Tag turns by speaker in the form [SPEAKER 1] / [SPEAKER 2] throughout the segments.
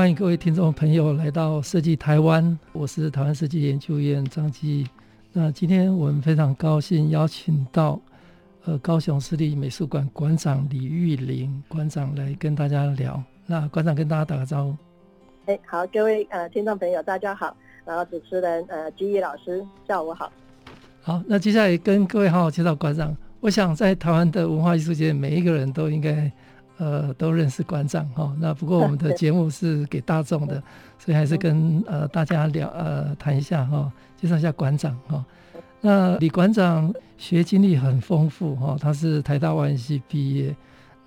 [SPEAKER 1] 欢迎各位听众朋友来到设计台湾，我是台湾设计研究院张基。那今天我们非常高兴邀请到呃高雄市立美术馆馆长李玉玲馆长来跟大家聊。那馆长跟大家打个招呼。
[SPEAKER 2] 哎，好，各位呃听众朋友大家好，然后主持人呃基毅老师下午好。
[SPEAKER 1] 好，那接下来跟各位好好介绍馆长。我想在台湾的文化艺术界，每一个人都应该。呃，都认识馆长哈。那不过我们的 节目是给大众的，所以还是跟呃大家聊呃谈一下哈，介绍一下馆长哈。那李馆长学经历很丰富哈，他是台大外文系毕业，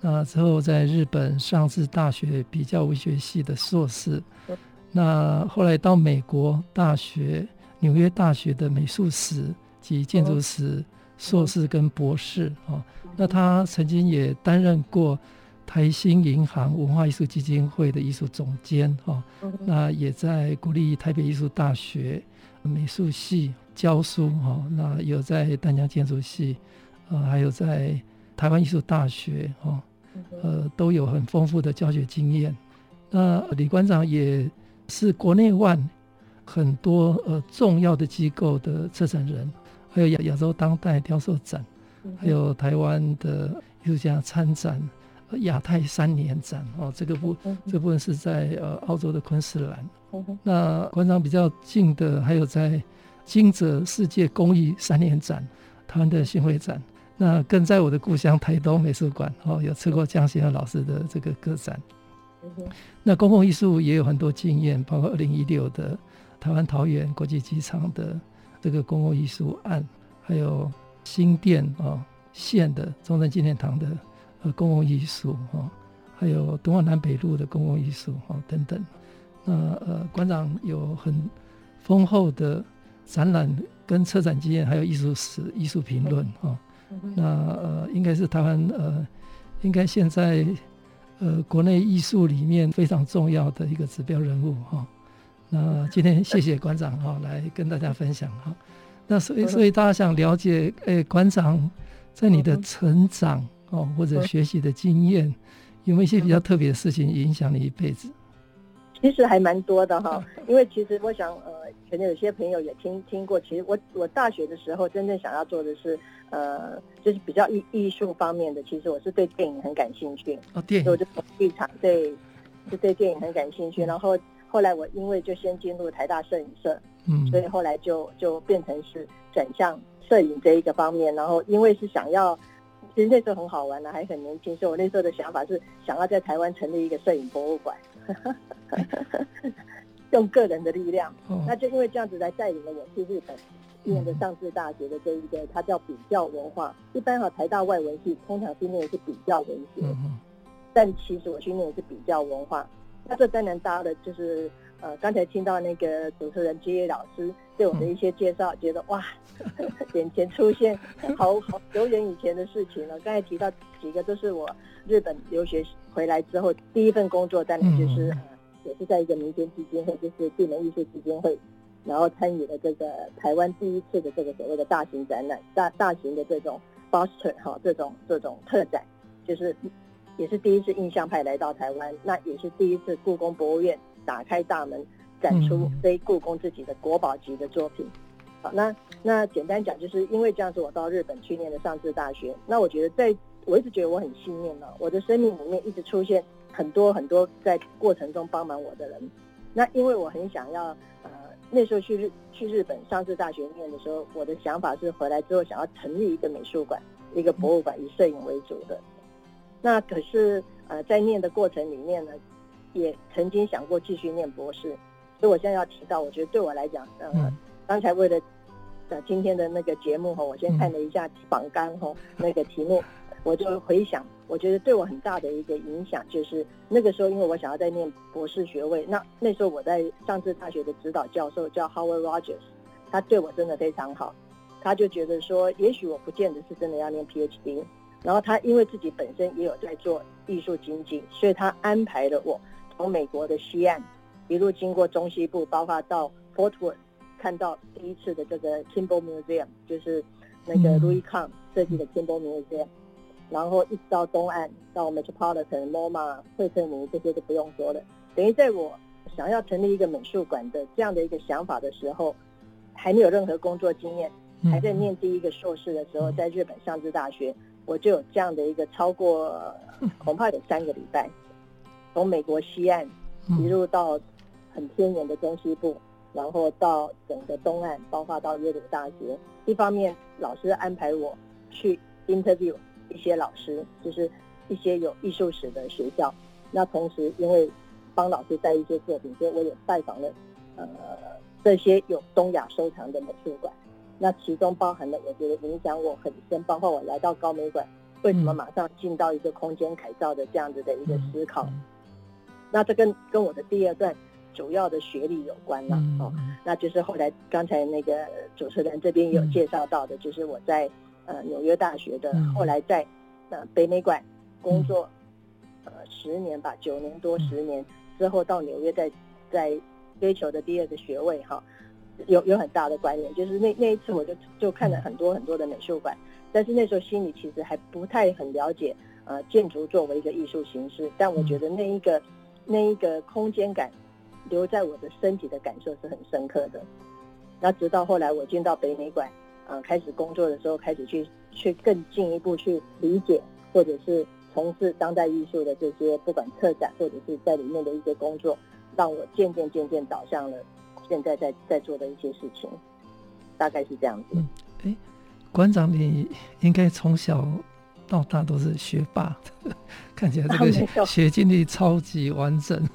[SPEAKER 1] 那之后在日本上智大学比较文学系的硕士，那后来到美国大学纽约大学的美术史及建筑史硕士跟博士哈。那他曾经也担任过。台新银行文化艺术基金会的艺术总监哈，那也在国立台北艺术大学美术系教书哈，那有在丹江建筑系，呃，还有在台湾艺术大学哈，呃，都有很丰富的教学经验。那李馆长也是国内外很多呃重要的机构的策展人，还有亚亚洲当代雕塑展，还有台湾的艺术家参展。亚太三年展哦，这个部这部分是在呃澳洲的昆士兰。那馆长比较近的还有在金泽世界公益三年展，台湾的巡回展。那更在我的故乡台东美术馆哦，有吃过江贤老师的这个个展。那公共艺术也有很多经验，包括二零一六的台湾桃园国际机场的这个公共艺术案，还有新店哦县的中正纪念堂的。呃，公共艺术哈，还有敦化南北路的公共艺术哈等等。那呃，馆长有很丰厚的展览跟策展经验，还有艺术史、艺术评论哈。那呃，应该是台湾呃，应该现在呃国内艺术里面非常重要的一个指标人物哈。那今天谢谢馆长哈，来跟大家分享哈。那所以所以大家想了解，哎，馆长在你的成长。哦，或者学习的经验，有没有一些比较特别的事情影响你一辈子？
[SPEAKER 2] 其实还蛮多的哈，因为其实我想，呃，可能有些朋友也听听过。其实我我大学的时候，真正想要做的是，呃，就是比较艺艺术方面的。其实我是对电影很感兴趣。
[SPEAKER 1] 哦，电影。
[SPEAKER 2] 我就从剧场对，就对电影很感兴趣。然后后来我因为就先进入台大摄影社，嗯，所以后来就就变成是转向摄影这一个方面。然后因为是想要。其实那时候很好玩呢、啊，还很年轻，所以我那时候的想法是想要在台湾成立一个摄影博物馆，用个人的力量。哦、那就因为这样子来带领了我去日本念的上智大学的这一个，它叫比较文化。一般哈台大外文系通常去念的是比较文学，嗯、但其实我去念的是比较文化。那这当然搭的就是。呃，刚才听到那个主持人基毅老师对我的一些介绍，嗯、觉得哇，眼前出现好好久远以前的事情了。刚才提到几个都是我日本留学回来之后第一份工作，当然就是、嗯、也是在一个民间基金会，就是地门艺术基金会，然后参与了这个台湾第一次的这个所谓的大型展览，大大型的这种 Boston 哈这种这种特展，就是也是第一次印象派来到台湾，那也是第一次故宫博物院。打开大门，展出非故宫自己的国宝级的作品。好，那那简单讲，就是因为这样子，我到日本去念的上智大学。那我觉得在，在我一直觉得我很幸运呢，我的生命里面一直出现很多很多在过程中帮忙我的人。那因为我很想要，呃，那时候去日去日本上智大学念的时候，我的想法是回来之后想要成立一个美术馆，一个博物馆，以摄影为主的。那可是，呃，在念的过程里面呢。也曾经想过继续念博士，所以我现在要提到，我觉得对我来讲，呃，嗯、刚才为了呃今天的那个节目哈，我先看了一下榜单哈，那个题目，我就回想，我觉得对我很大的一个影响就是那个时候，因为我想要在念博士学位，那那时候我在上智大学的指导教授叫 Howard Rogers，他对我真的非常好，他就觉得说，也许我不见得是真的要念 PhD，然后他因为自己本身也有在做艺术经济，所以他安排了我从美国的西岸一路经过中西部，包括到 Fort Worth，看到第一次的这个 Kimball Museum，就是那个 Louis Kahn 设计的 Kimball Museum。然后一直到东岸，到 Metropolitan、MoMA、惠特尼这些都不用说了。等于在我想要成立一个美术馆的这样的一个想法的时候，还没有任何工作经验，还在念第一个硕士的时候，在日本上智大学，我就有这样的一个超过 恐怕有三个礼拜，从美国西岸一路到很偏远的中西部，然后到整个东岸，包括到耶鲁大学。一方面，老师安排我去 interview。一些老师就是一些有艺术史的学校，那同时因为帮老师带一些作品，所以我也拜访了呃这些有东亚收藏的美术馆。那其中包含了我觉得影响我很深，包括我来到高美馆，为什么马上进到一个空间改造的这样子的一个思考。那这跟跟我的第二段主要的学历有关了哦，那就是后来刚才那个主持人这边有介绍到的，就是我在。呃，纽约大学的，后来在呃北美馆工作，呃十年吧，九年多十年之后到纽约在在追求的第二个学位哈，有有很大的关联，就是那那一次我就就看了很多很多的美术馆，但是那时候心里其实还不太很了解呃建筑作为一个艺术形式，但我觉得那一个那一个空间感留在我的身体的感受是很深刻的，那直到后来我进到北美馆。啊，开始工作的时候，开始去去更进一步去理解，或者是从事当代艺术的这些，不管策展或者是在里面的一些工作，让我渐渐渐渐导向了现在在在做的一些事情，大概是这样子。嗯，
[SPEAKER 1] 哎，馆长，你应该从小到大都是学霸，看起来这个 学经历超级完整。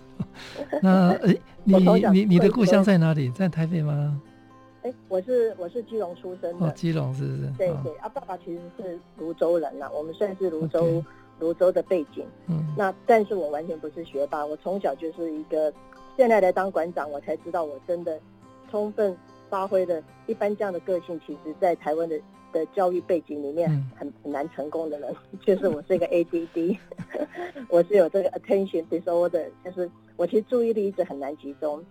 [SPEAKER 1] 那哎，你你你的故乡在哪里？在台北吗？
[SPEAKER 2] 哎，我是我是基隆出生的，
[SPEAKER 1] 哦、基隆是不是？
[SPEAKER 2] 对对，啊，爸爸其实是泸州人呐，我们算是泸州泸.洲的背景。嗯，那但是我完全不是学霸，我从小就是一个，现在来当馆长，我才知道我真的充分发挥了一般这样的个性，其实在台湾的的教育背景里面很很难成功的人，嗯、就是我是一个 ADD，我是有这个 attention disorder，就是我其实注意力一直很难集中。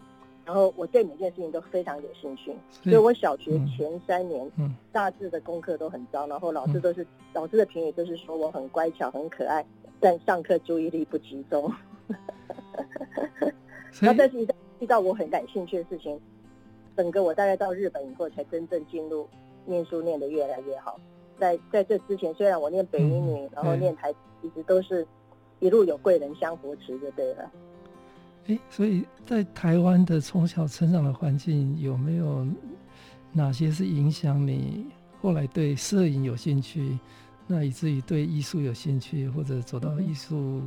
[SPEAKER 2] 然后我对每件事情都非常有兴趣，所以我小学前三年，大致的功课都很糟，然后老师都是老师的评语都是说我很乖巧、很可爱，但上课注意力不集中。然后但是遇到我很感兴趣的事情，整个我大概到日本以后才真正进入念书念得越来越好。在在这之前，虽然我念北一女，然后念台，一直都是一路有贵人相扶持就对了。
[SPEAKER 1] 哎，所以在台湾的从小成长的环境，有没有哪些是影响你后来对摄影有兴趣，那以至于对艺术有兴趣，或者走到艺术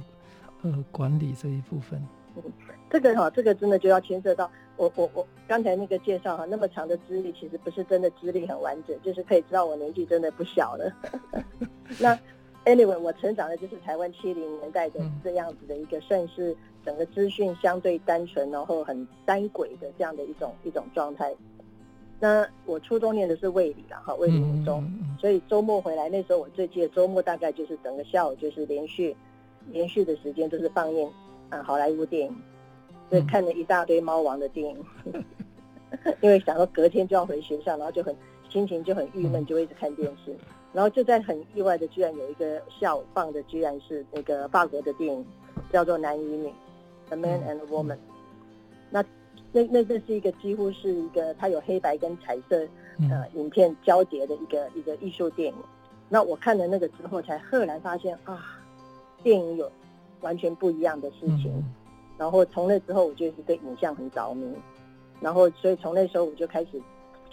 [SPEAKER 1] 呃管理这一部分？
[SPEAKER 2] 嗯，这个哈，这个真的就要牵涉到我我我刚才那个介绍哈，那么长的资历，其实不是真的资历很完整，就是可以知道我年纪真的不小了。那 anyway，我成长的就是台湾七零年代的这样子的一个算是。整个资讯相对单纯，然后很单轨的这样的一种一种状态。那我初中念的是卫理啦，哈，卫理五中，所以周末回来那时候我最记得周末大概就是整个下午就是连续连续的时间都是放映啊好莱坞电影，所以看了一大堆猫王的电影，因为想到隔天就要回学校，然后就很心情就很郁闷，就会一直看电视。然后就在很意外的，居然有一个下午放的居然是那个法国的电影，叫做《男与女》。A man and a woman，那那那这是一个几乎是一个它有黑白跟彩色呃影片交叠的一个一个艺术电影。那我看了那个之后，才赫然发现啊，电影有完全不一样的事情。然后从那之后，我就是对影像很着迷。然后所以从那时候我就开始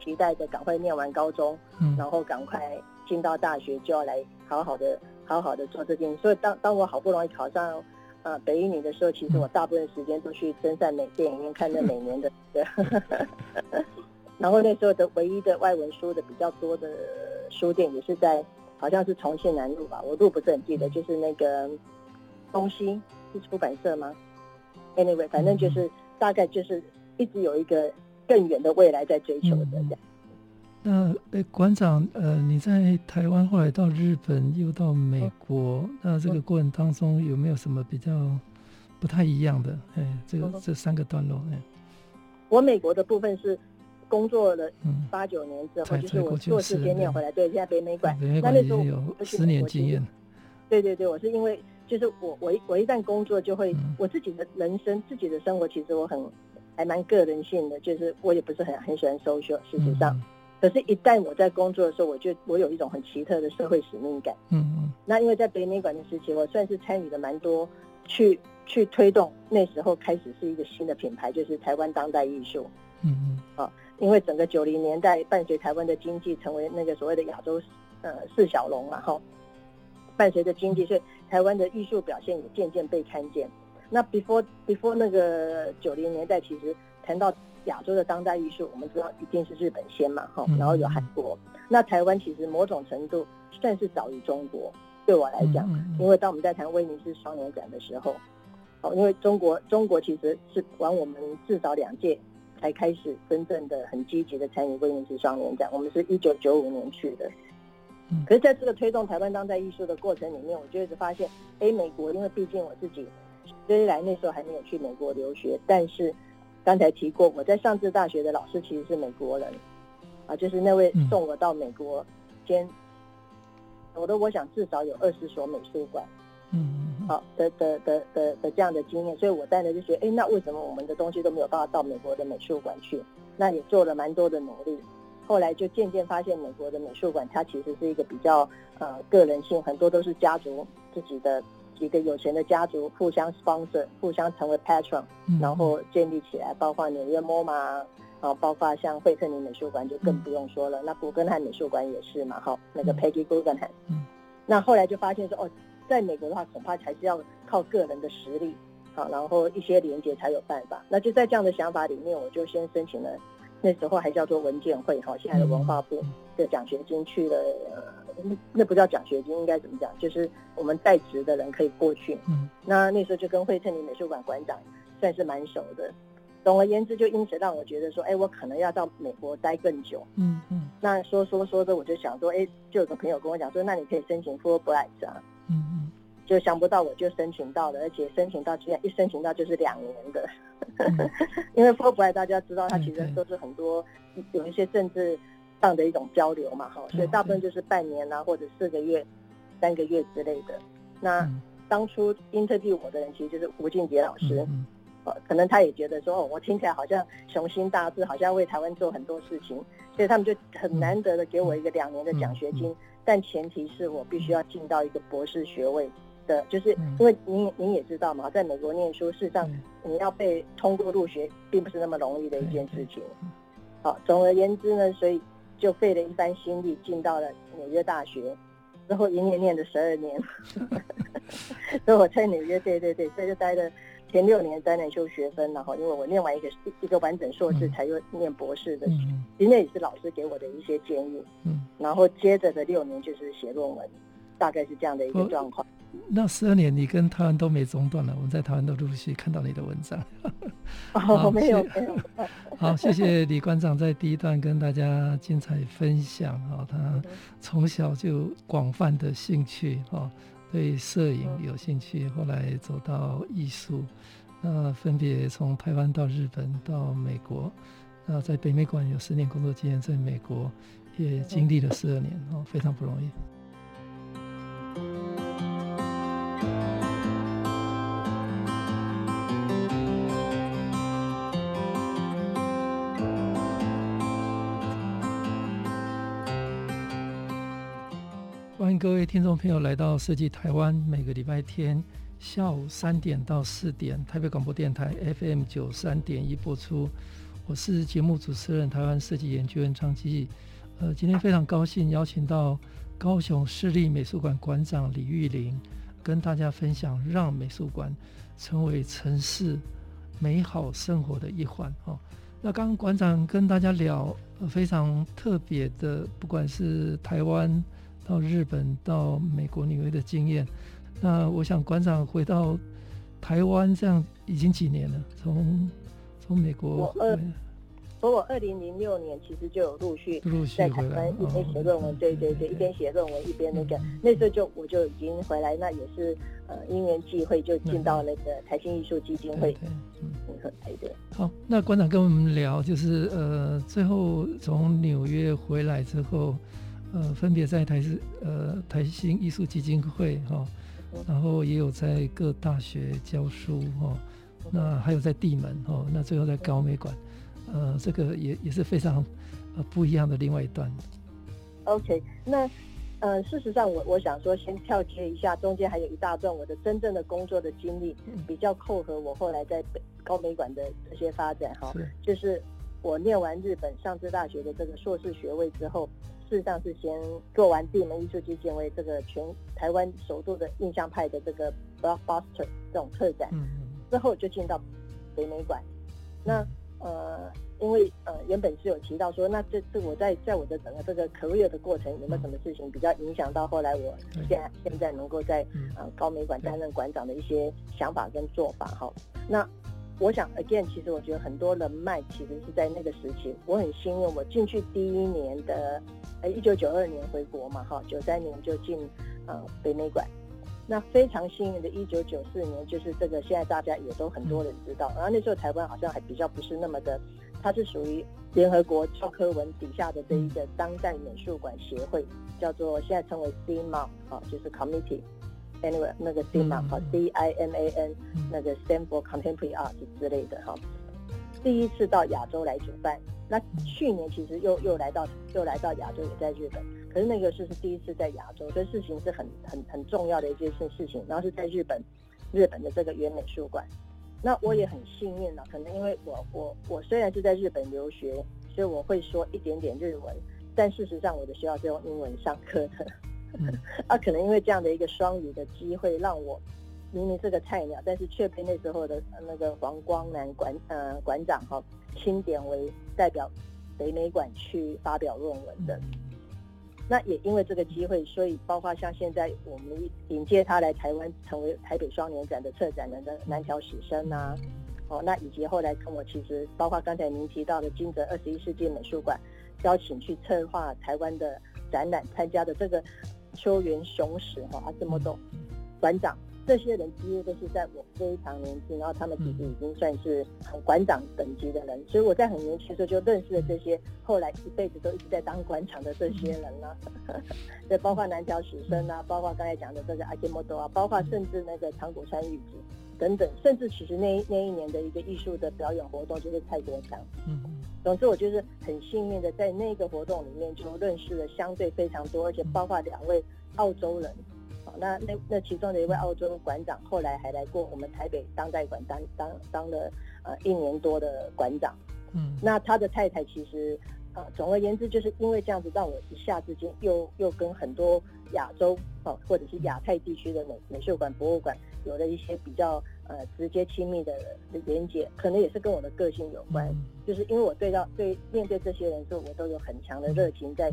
[SPEAKER 2] 期待着赶快念完高中，然后赶快进到大学，就要来好好的好好的做这件事。所以当当我好不容易考上。呃，北一女的时候，其实我大部分时间都去真善美电影院看那每年的，然后那时候的唯一的外文书的比较多的书店，也是在好像是重庆南路吧，我路不是很记得，就是那个东西是出版社吗？Anyway，反正就是、嗯、大概就是一直有一个更远的未来在追求的这样。
[SPEAKER 1] 那诶，馆长，呃，你在台湾，后来到日本，又到美国，嗯、那这个过程当中有没有什么比较不太一样的？哎，这个、嗯、这三个段落，哎，
[SPEAKER 2] 我美国的部分是工作了八九年之后，嗯、就是我硕士先念回来，对，现在北美馆，那那时候
[SPEAKER 1] 有十年经验。
[SPEAKER 2] 对对对，我是因为就是我我一我一旦工作就会、嗯、我自己的人生自己的生活，其实我很还蛮个人性的，就是我也不是很很喜欢 social，事实上。嗯可是，一旦我在工作的时候，我就我有一种很奇特的社会使命感。嗯嗯。那因为在北美馆的时期，我算是参与的蛮多，去去推动那时候开始是一个新的品牌，就是台湾当代艺术。嗯嗯。啊，因为整个九零年代伴随台湾的经济成为那个所谓的亚洲呃四小龙嘛，哈，伴随着经济，所以台湾的艺术表现也渐渐被看见。那 before before 那个九零年代，其实谈到。亚洲的当代艺术，我们知道一定是日本先嘛，哈，然后有韩国。嗯、那台湾其实某种程度算是早于中国，对我来讲，嗯、因为当我们在谈威尼斯双年展的时候，哦，因为中国中国其实是晚我们至少两届才开始真正的很积极的参与威尼斯双年展，我们是一九九五年去的。可是在这个推动台湾当代艺术的过程里面，我就一直发现，哎，美国，因为毕竟我自己虽然那时候还没有去美国留学，但是。刚才提过，我在上智大学的老师其实是美国人，啊，就是那位送我到美国，兼我的我想至少有二十所美术馆，嗯，好的的的的的这样的经验，所以我当时就觉得，哎，那为什么我们的东西都没有办法到美国的美术馆去？那也做了蛮多的努力，后来就渐渐发现，美国的美术馆它其实是一个比较呃个人性，很多都是家族自己的。几个有钱的家族互相 sponsor，互相成为 patron，然后建立起来，包括纽约 MoMA 啊，包括像惠特尼美术馆就更不用说了，嗯、那古根汉美术馆也是嘛，哈，那个 Peggy Guggenheim，嗯，那后来就发现说，哦，在美国的话，恐怕还是要靠个人的实力，好，然后一些连接才有办法。那就在这样的想法里面，我就先申请了，那时候还叫做文件会，哈，现在的文化部的奖学金去了。那那不叫奖学金，应该怎么讲？就是我们在职的人可以过去。嗯，那那时候就跟惠特尼美术馆馆长算是蛮熟的。总而言之，就因此让我觉得说，哎，我可能要到美国待更久。嗯嗯。那说说说着，我就想说，哎，就有个朋友跟我讲说，那你可以申请 Fulbright 啊。嗯嗯。就想不到我就申请到了，而且申请到居然一申请到就是两年的。嗯、因为 Fulbright 大家知道，它其实都是很多有一些政治。这样的一种交流嘛，哈，所以大部分就是半年啊，或者四个月、三个月之类的。那当初 interview 我的人其实就是吴俊杰老师，嗯嗯，可能他也觉得说，哦，我听起来好像雄心大志，好像为台湾做很多事情，所以他们就很难得的给我一个两年的奖学金，但前提是我必须要进到一个博士学位的，就是因为您您也知道嘛，在美国念书，事实上你要被通过入学，并不是那么容易的一件事情。好，总而言之呢，所以。就费了一番心力进到了纽约大学，之后一念念了十二年，所以我在纽约，对对对，所以就待了前六年在那修学分，然后因为我念完一个一个完整硕士才又念博士的，嗯、其实那也是老师给我的一些建议，嗯，然后接着的六年就是写论文，大概是这样的一个状况。
[SPEAKER 1] 那十二年，你跟台湾都没中断了。我们在台湾都陆续看到你的文章。
[SPEAKER 2] 哦，没有，没有。
[SPEAKER 1] 好，谢谢李馆长在第一段跟大家精彩分享啊，他从小就广泛的兴趣哈，对摄影有兴趣，后来走到艺术，那分别从台湾到日本到美国，那在北美馆有十年工作经验，在美国也经历了十二年哦，非常不容易。欢迎各位听众朋友来到设计台湾，每个礼拜天下午三点到四点，台北广播电台 FM 九三点一播出。我是节目主持人，台湾设计研究员张基。呃，今天非常高兴邀请到高雄市立美术馆馆长李玉玲，跟大家分享让美术馆成为城市美好生活的一环。哦，那刚刚馆长跟大家聊非常特别的，不管是台湾。到日本、到美国纽约的经验。那我想馆长回到台湾这样已经几年了？从从美国。
[SPEAKER 2] 所以我二零零六年其实就有陆续在台湾一边写论文，对对对，一边写论文一边那个，那时候就我就已经回来，那也是呃因缘际会就进到那个台新艺术基金会，嗯，很台的。
[SPEAKER 1] 好，那馆长跟我们聊，就是呃最后从纽约回来之后，呃分别在台视呃台新艺术基金会哈，然后也有在各大学教书哈，那还有在地门哈，那最后在高美馆。呃，这个也也是非常呃不一样的另外一段。
[SPEAKER 2] OK，那呃，事实上我我想说，先跳接一下，中间还有一大段我的真正的工作的经历，比较扣合我后来在北高美馆的这些发展哈。是就是我念完日本上智大学的这个硕士学位之后，事实上是先做完地门艺术基金为这个全台湾首度的印象派的这个 Blockbuster 这种特展，嗯嗯之后就进到北美馆，那。呃，因为呃原本是有提到说，那这这我在在我的整个这个 career 的过程有没有什么事情比较影响到后来我现在现在能够在呃高美馆担任馆长的一些想法跟做法哈？那我想 again，其实我觉得很多人脉其实是在那个时期，我很幸运，我进去第一年的呃一九九二年回国嘛哈，九三年就进呃北美馆。那非常幸运的，一九九四年就是这个，现在大家也都很多人知道。然后那时候台湾好像还比较不是那么的，它是属于联合国教科文底下的这一个当代美术馆协会，叫做现在称为 CIMAM 啊，就是 Committee，Anyway 那个 CIMAM 哈，C I M A N 那个 for Contemporary Art 之类的哈。第一次到亚洲来主办，那去年其实又又来到又来到亚洲，也在日本。可是那个是是第一次在亚洲，这事情是很很很重要的一件事事情。然后是在日本，日本的这个原美术馆。那我也很幸运了，可能因为我我我虽然是在日本留学，所以我会说一点点日文，但事实上我的学校是用英文上课的。嗯、啊，可能因为这样的一个双语的机会，让我明明是个菜鸟，但是却被那时候的那个黄光南馆呃馆长哈钦点为代表北美馆去发表论文的。那也因为这个机会，所以包括像现在我们迎接他来台湾，成为台北双年展的策展人的南条史生啊，哦，那以及后来跟我其实包括刚才您提到的金泽二十一世纪美术馆邀请去策划台湾的展览参加的这个秋元雄史哈阿这么多馆长。这些人几乎都是在我非常年轻，然后他们其实已经算是很馆长等级的人，所以我在很年轻的时候就认识了这些后来一辈子都一直在当馆长的这些人呢、啊。对，包括南条史生啊，包括刚才讲的这些阿基莫多啊，包括甚至那个长谷川裕子等等，甚至其实那那一年的一个艺术的表演活动就是蔡国强。嗯，总之我就是很幸运的在那个活动里面就认识了相对非常多，而且包括两位澳洲人。那那那其中的一位澳洲馆长，后来还来过我们台北当代馆当当当了呃一年多的馆长。嗯，那他的太太其实呃总而言之，就是因为这样子，让我一下之间又又跟很多亚洲哦或者是亚太地区的美美术馆博物馆有了一些比较呃直接亲密的连接，可能也是跟我的个性有关。就是因为我对到对面对这些人时候，我都有很强的热情在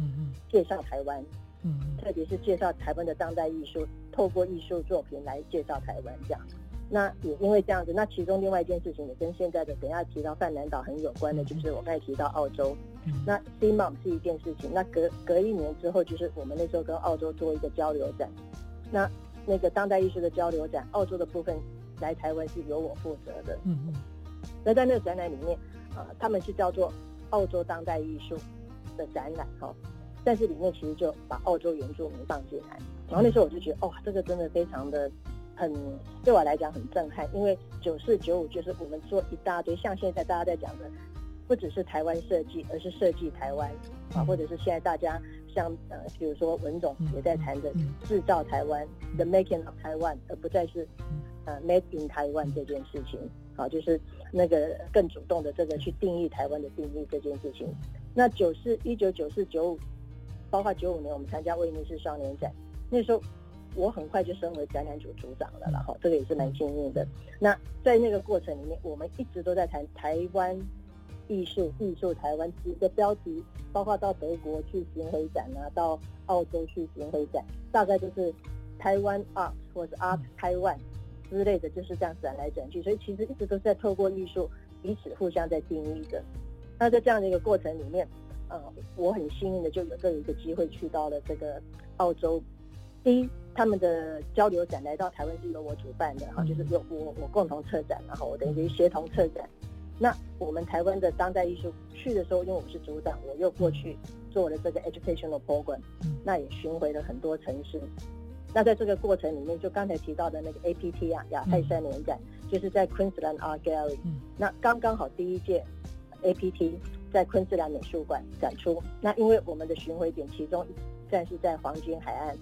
[SPEAKER 2] 介绍台湾。嗯，特别是介绍台湾的当代艺术，透过艺术作品来介绍台湾这样。那也因为这样子，那其中另外一件事情也跟现在的等下提到泛南岛很有关的，就是我刚才提到澳洲。那 CMOM 是一件事情，那隔隔一年之后，就是我们那时候跟澳洲做一个交流展。那那个当代艺术的交流展，澳洲的部分来台湾是由我负责的。嗯嗯。那在那个展览里面，啊、呃，他们是叫做澳洲当代艺术的展览，哈。但是里面其实就把澳洲原住民放进来，然后那时候我就觉得，哇、哦，这个真的非常的很对我来讲很震撼，因为九四九五就是我们做一大堆，像现在大家在讲的，不只是台湾设计，而是设计台湾啊，或者是现在大家像呃，比如说文总也在谈的制造台湾，the making of Taiwan，而不再是呃 made in Taiwan 这件事情，好，就是那个更主动的这个去定义台湾的定义这件事情。那九四一九九四九五。包括九五年我们参加威尼斯双年展，那时候我很快就升为展览组组长了，然后这个也是蛮幸运的。那在那个过程里面，我们一直都在谈台湾艺术艺术台湾几个标题，包括到德国去巡回展啊，到澳洲去巡回展，大概就是台湾 art 或者 art 台湾之类的，就是这样转来转去。所以其实一直都是在透过艺术彼此互相在定义的。那在这样的一个过程里面，呃，我很幸运的就有这一个机会去到了这个澳洲。第一，他们的交流展来到台湾是由我主办的哈，就是由我我共同策展，然后我等于协同策展。那我们台湾的当代艺术去的时候，因为我是组长，我又过去做了这个 educational program，那也巡回了很多城市。那在这个过程里面，就刚才提到的那个 APT 啊，亚太三年展，就是在昆士兰 Art Gallery，那刚刚好第一届 APT 在昆士兰美术馆展出。那因为我们的巡回点其中一站是在黄金海岸，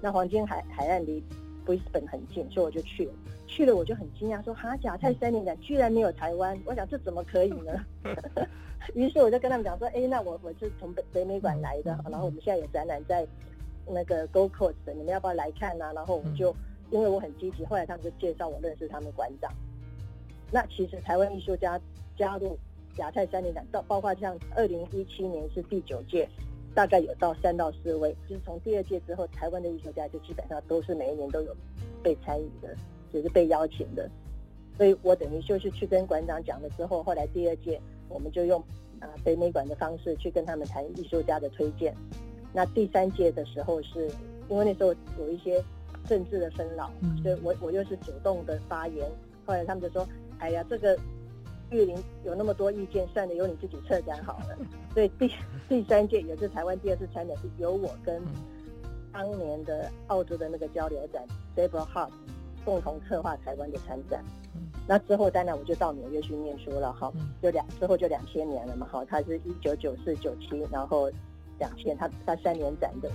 [SPEAKER 2] 那黄金海海岸离 Brisbane 很近，所以我就去了。去了我就很惊讶，说哈亚太三年展居然没有台湾，我想这怎么可以呢？于是我就跟他们讲说，哎，那我我是从北北美馆来的，然后我们现在有展览在那个 Gold Coast 的，你们要不要来看呢、啊？然后我就因为我很积极，后来他们就介绍我认识他们馆长。那其实台湾艺术家加入亚太三年展，到包括像二零一七年是第九届，大概有到三到四位，就是从第二届之后，台湾的艺术家就基本上都是每一年都有被参与的。就是被邀请的，所以我等于就是去跟馆长讲了之后，后来第二届我们就用啊北美馆的方式去跟他们谈艺术家的推荐。那第三届的时候是，因为那时候有一些政治的纷扰，所以我我又是主动的发言。后来他们就说：“哎呀，这个玉林有那么多意见，算了，由你自己策展好了。”所以第第三届也是台湾第二次参展，是由我跟当年的澳洲的那个交流展 Deborah Hart 共同策划台湾的参展，那之后当然我就到纽约去念书了哈，就两之后就两千年了嘛哈，他是一九九四九七，然后两千他他三年展的，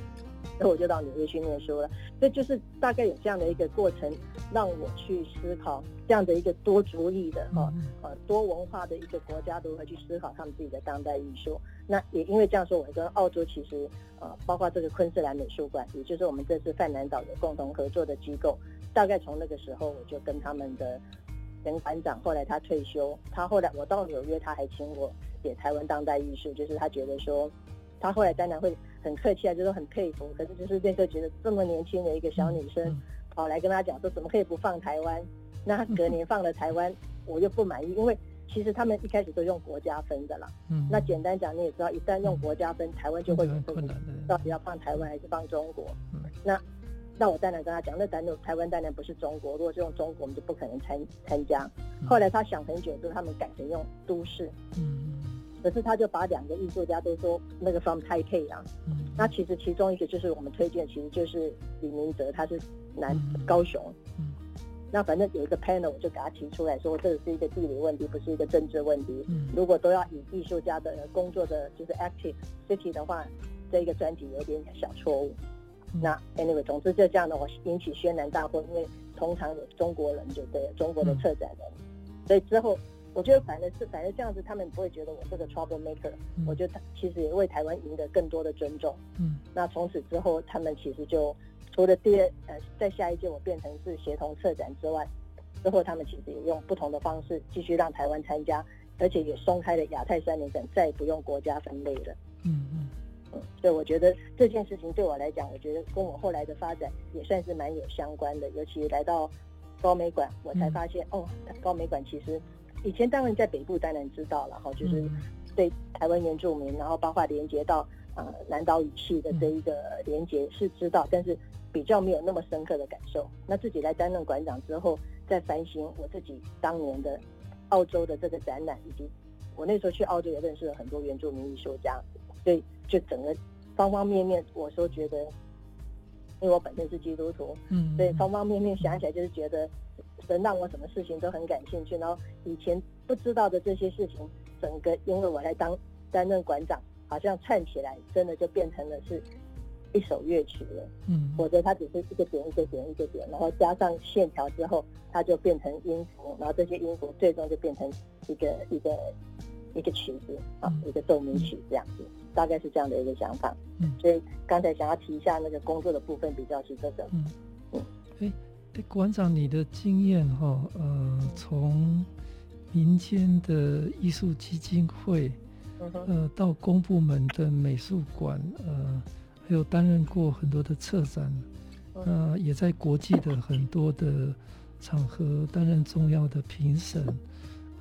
[SPEAKER 2] 之后我就到纽约去念书了，所以就是大概有这样的一个过程，让我去思考这样的一个多族裔的哈呃多文化的一个国家如何去思考他们自己的当代艺术。那也因为这样说，我跟澳洲其实呃包括这个昆士兰美术馆，也就是我们这次泛南岛的共同合作的机构。大概从那个时候，我就跟他们的前馆长，后来他退休，他后来我到纽约，他还请我写台湾当代艺术，就是他觉得说，他后来当然会很客气啊，就是很佩服，可是就是那时候觉得这么年轻的一个小女生，跑来跟他讲说，怎么可以不放台湾？那他 隔年放了台湾，我又不满意，因为其实他们一开始都用国家分的啦。嗯。那简单讲，你也知道，一旦用国家分，台湾就会有困难，到底要放台湾还是放中国？嗯。那。那我当然跟他讲，那咱台湾当然不是中国，如果是用中国，我们就不可能参参加。后来他想很久之后，他们改成用都市。嗯，可是他就把两个艺术家都说那个 from Taipei 啊。嗯。那其实其中一个就是我们推荐，其实就是李明哲，他是南高雄。嗯。那反正有一个 panel，我就给他提出来说，这是一个地理问题，不是一个政治问题。嗯。如果都要以艺术家的工作的就是 active city 的话，这一个专题有点小错误。那 anyway，总之就这样的，我引起轩然大波，因为通常有中国人就对中国的策展人，所以之后我觉得反正是反正这样子，他们不会觉得我是个 trouble maker。我觉得他其实也为台湾赢得更多的尊重。嗯，那从此之后，他们其实就除了第二呃，在下一届我变成是协同策展之外，之后他们其实也用不同的方式继续让台湾参加，而且也松开了亚太三年展，再也不用国家分类了。嗯嗯。嗯，所以我觉得这件事情对我来讲，我觉得跟我后来的发展也算是蛮有相关的。尤其来到高美馆，我才发现、嗯、哦，高美馆其实以前当然在北部当然知道了哈，就是对台湾原住民，然后包括连接到啊、呃、南岛语系的这一个连接是知道，但是比较没有那么深刻的感受。那自己来担任馆长之后，再反省我自己当年的澳洲的这个展览，以及我那时候去澳洲也认识了很多原住民艺术家，所以。就整个方方面面，我说觉得，因为我本身是基督徒，嗯，所以方方面面想起来就是觉得神让我什么事情都很感兴趣。然后以前不知道的这些事情，整个因为我来当担任馆长，好像串起来，真的就变成了是一首乐曲了。嗯，否则它只是一个点一个点一个点，然后加上线条之后，它就变成音符，然后这些音符最终就变成一个一个一个曲子啊，一个奏鸣曲这样子。大概是这样的一个想法，嗯，所以刚才想要提一下那个工作的部分，比较是这个，嗯嗯，
[SPEAKER 1] 哎，馆长，你的经验哈，呃，从民间的艺术基金会，呃，到公部门的美术馆，呃，还有担任过很多的策展，呃，也在国际的很多的场合担任重要的评审，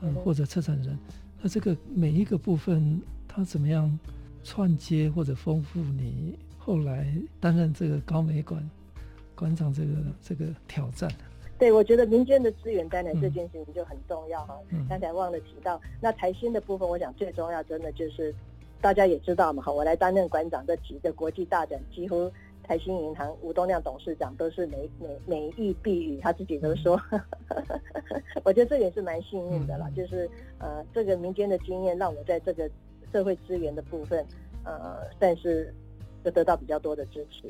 [SPEAKER 1] 呃，或者策展人。那这个每一个部分，它怎么样串接或者丰富你后来担任这个高美馆馆长这个这个挑战？
[SPEAKER 2] 对，我觉得民间的资源当然这件事情就很重要哈。刚、嗯、才忘了提到，那台新的部分，我想最重要真的就是大家也知道嘛哈，我来担任馆长这几个国际大展，几乎台新银行吴东亮董事长都是每每每议必语，他自己都说。我觉得这也是蛮幸运的啦，就是呃，这个民间的经验让我在这个社会资源的部分，呃，算是就得到比较多的支持。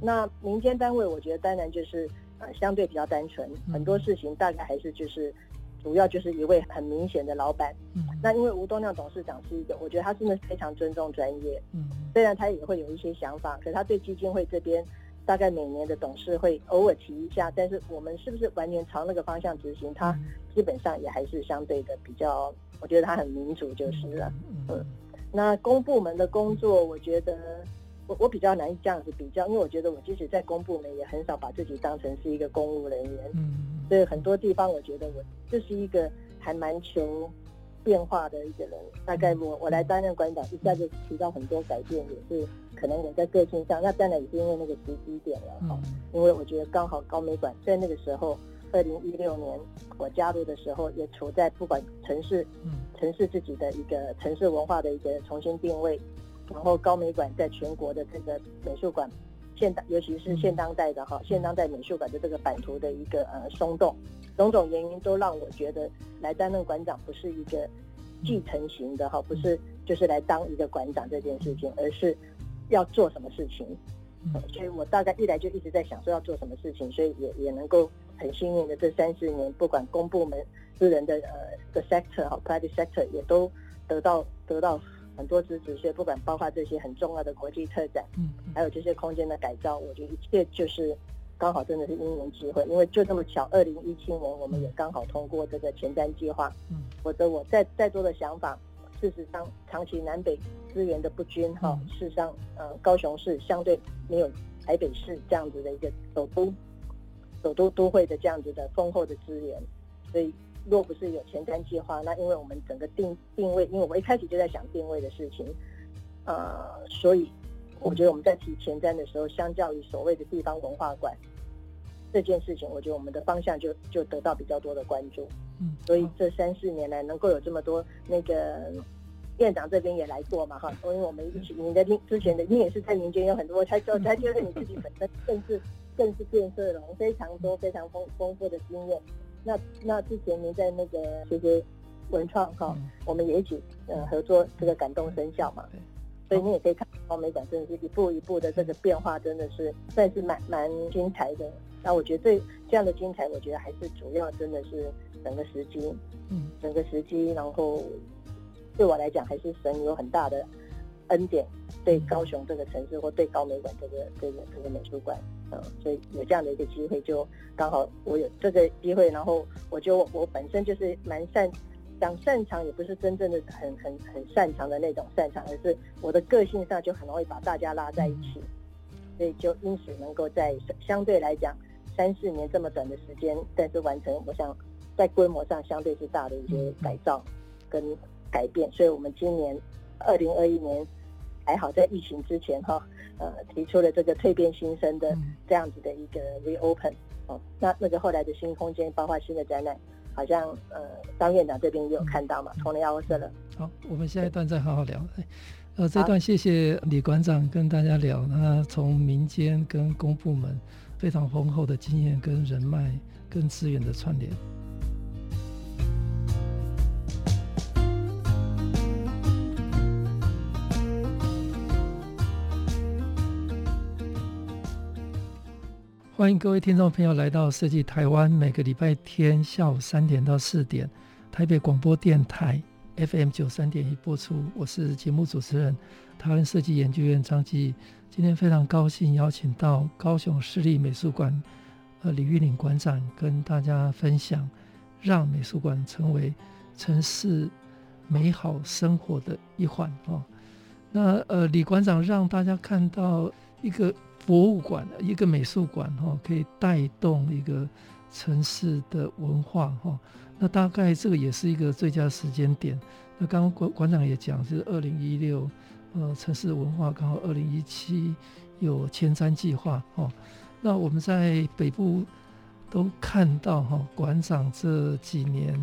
[SPEAKER 2] 那民间单位，我觉得当然就是呃相对比较单纯，很多事情大概还是就是主要就是一位很明显的老板。嗯那因为吴东亮董事长是一个，我觉得他真的非常尊重专业。嗯虽然他也会有一些想法，可是他对基金会这边。大概每年的董事会偶尔提一下，但是我们是不是完全朝那个方向执行？他基本上也还是相对的比较，我觉得他很民主就是了。嗯，那公部门的工作，我觉得我我比较难这样子比较，因为我觉得我即使在公部门也很少把自己当成是一个公务人员。嗯，所以很多地方我觉得我就是一个还蛮求变化的一个人。大概我我来担任馆长，一下就提到很多改变，也是。可能我在个性上，那当然也是因为那个时机点了哈。嗯、因为我觉得刚好高美馆在那个时候，二零一六年我加入的时候，也处在不管城市，嗯、城市自己的一个城市文化的一个重新定位，然后高美馆在全国的这个美术馆现代，尤其是现当代的哈，现当代美术馆的这个版图的一个呃松动，种种原因都让我觉得来担任馆长不是一个继承型的哈，不是就是来当一个馆长这件事情，而是。要做什么事情，嗯，所以我大概一来就一直在想说要做什么事情，所以也也能够很幸运的这三四年，不管公部门、私人的呃的 sector 哈，private sector 也都得到得到很多支持，所以不管包括这些很重要的国际特展，嗯，还有这些空间的改造，我觉得一切就是刚好真的是因缘际会，因为就这么巧，二零一七年我们也刚好通过这个前瞻计划，嗯，否则我再再多的想法。事实上，长期南北资源的不均，哈，事实上，呃，高雄市相对没有台北市这样子的一个首都、首都都会的这样子的丰厚的资源，所以若不是有前瞻计划，那因为我们整个定定位，因为我一开始就在想定位的事情，呃，所以我觉得我们在提前瞻的时候，相较于所谓的地方文化馆这件事情，我觉得我们的方向就就得到比较多的关注。嗯，所以这三四年来能够有这么多那个院长这边也来过嘛哈，因为我们一起你的之前的你也是在民间有很多，他就他觉得你自己本身更是更是建设龙，非常多非常丰丰富的经验。那那之前您在那个其实文创哈，我们也一起呃合作这个感动生效嘛，所以你也可以看到美馆真的是一步一步的这个变化，真的是算是蛮蛮精彩的。那我觉得这这样的精彩，我觉得还是主要真的是。整个时机，嗯，整个时机，然后对我来讲，还是神有很大的恩典，对高雄这个城市，或对高美馆这个这个这个美术馆，嗯，所以有这样的一个机会，就刚好我有这个机会，然后我就我本身就是蛮擅，讲擅长也不是真正的很很很擅长的那种擅长，而是我的个性上就很容易把大家拉在一起，所以就因此能够在相对来讲三四年这么短的时间，但是完成，我想。在规模上相对是大的一些改造跟改变，所以我们今年二零二一年还好在疫情之前哈，呃提出了这个蜕变新生的这样子的一个 reopen 哦，那那个后来的新空间，包括新的展览，好像呃张院长这边也有看到嘛，从雷奥社了。
[SPEAKER 1] 好，我们下一段再好好聊。呃，这段谢谢李馆长跟大家聊，那从民间跟公部门非常丰厚的经验跟人脉跟资源的串联。欢迎各位听众朋友来到设计台湾，每个礼拜天下午三点到四点，台北广播电台 FM 九三点一播出。我是节目主持人台湾设计研究院张继。今天非常高兴邀请到高雄市立美术馆呃李玉岭馆长跟大家分享，让美术馆成为城市美好生活的一环哦。那呃，李馆长让大家看到一个博物馆、一个美术馆哈，可以带动一个城市的文化哈。那大概这个也是一个最佳时间点。那刚刚馆馆长也讲，是二零一六，呃，城市文化刚好二零一七有前瞻计划哦。那我们在北部都看到哈，馆长这几年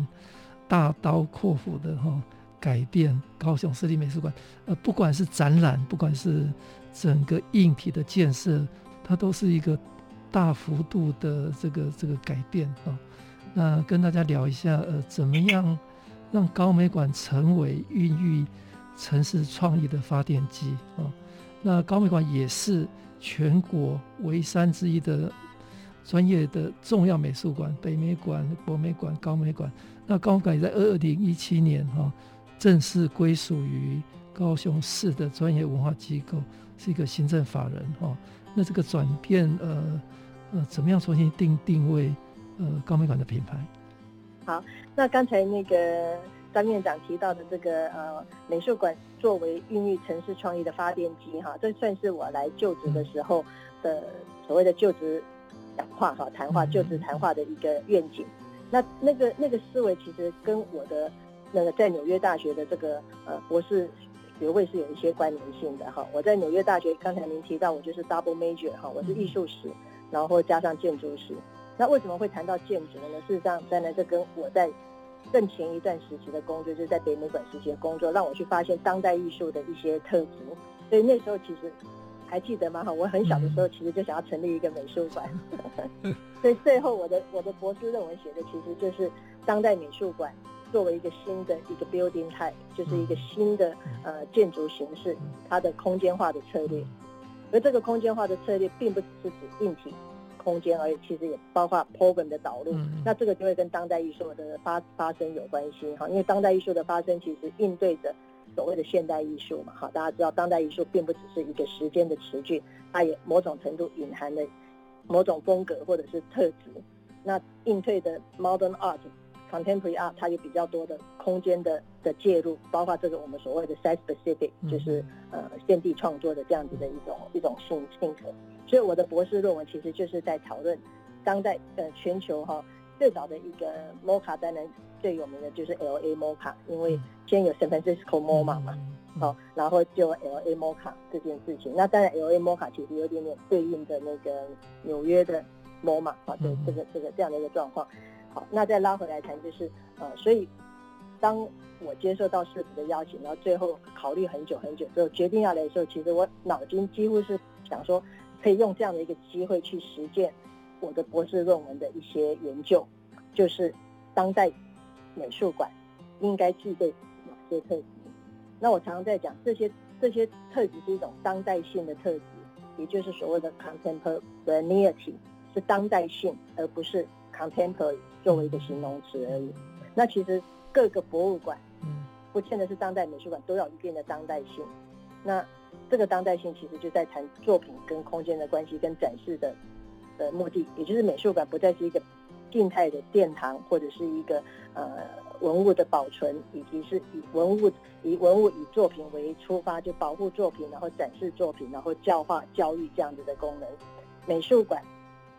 [SPEAKER 1] 大刀阔斧的哈。改变高雄市立美术馆，呃，不管是展览，不管是整个硬体的建设，它都是一个大幅度的这个这个改变啊、那跟大家聊一下，呃，怎么样让高美馆成为孕育城市创意的发电机啊、那高美馆也是全国唯三之一的专业的重要美术馆，北美馆、国美馆、高美馆。那高美馆也在二零一七年哈。正式归属于高雄市的专业文化机构，是一个行政法人哈。那这个转变，呃呃，怎么样重新定定位呃高美馆的品牌？
[SPEAKER 2] 好，那刚才那个张院长提到的这个呃美术馆作为孕育城市创意的发电机哈，这算是我来就职的时候的所谓的就职讲话哈谈话就职谈话的一个愿景。那那个那个思维其实跟我的。那个在纽约大学的这个呃博士学位是有一些关联性的哈。我在纽约大学，刚才您提到我就是 double major 哈，我是艺术史，然后加上建筑史。那为什么会谈到建筑呢？事实上，当然这跟我在更前一段时期的工作，就是在北美馆时期的工作，让我去发现当代艺术的一些特质。所以那时候其实还记得吗？哈，我很小的时候其实就想要成立一个美术馆。所以最后我的我的博士论文写的其实就是当代美术馆。作为一个新的一个 building type，就是一个新的呃建筑形式，它的空间化的策略。而这个空间化的策略，并不只是指硬体空间而已，其实也包括 program 的导入。那这个就会跟当代艺术的发发生有关系哈，因为当代艺术的发生其实应对着所谓的现代艺术嘛哈。大家知道，当代艺术并不只是一个时间的词句，它也某种程度隐含了某种风格或者是特质。那应对的 modern art。Contemporary art 它有比较多的空间的的介入，包括这个我们所谓的 site specific，就是呃现地创作的这样子的一种一种性性格。所以我的博士论文其实就是在讨论当代呃全球哈最早的一个 MoCA，当然最有名的就是 LA MoCA，因为先有 San Francisco MoMA 嘛，好，然后就 LA MoCA 这件事情。那当然 LA MoCA 其实有点点对应的那个纽约的 MoMA 啊，对这个这个这样的一个状况。好，那再拉回来谈，就是呃，所以当我接受到社子的邀请，然后最后考虑很久很久之后决定要来的时候，其实我脑筋几乎是想说，可以用这样的一个机会去实践我的博士论文的一些研究，就是当代美术馆应该具备哪些特质。那我常常在讲，这些这些特质是一种当代性的特质，也就是所谓的 contemporaneity，是当代性，而不是 contemporary。作为一个形容词而已。那其实各个博物馆，嗯，不见得是当代美术馆，都要一定的当代性。那这个当代性其实就在谈作品跟空间的关系，跟展示的的目的，也就是美术馆不再是一个静态的殿堂，或者是一个呃文物的保存，以及是以文物以文物以作品为出发，就保护作品，然后展示作品，然后教化教育这样子的功能。美术馆。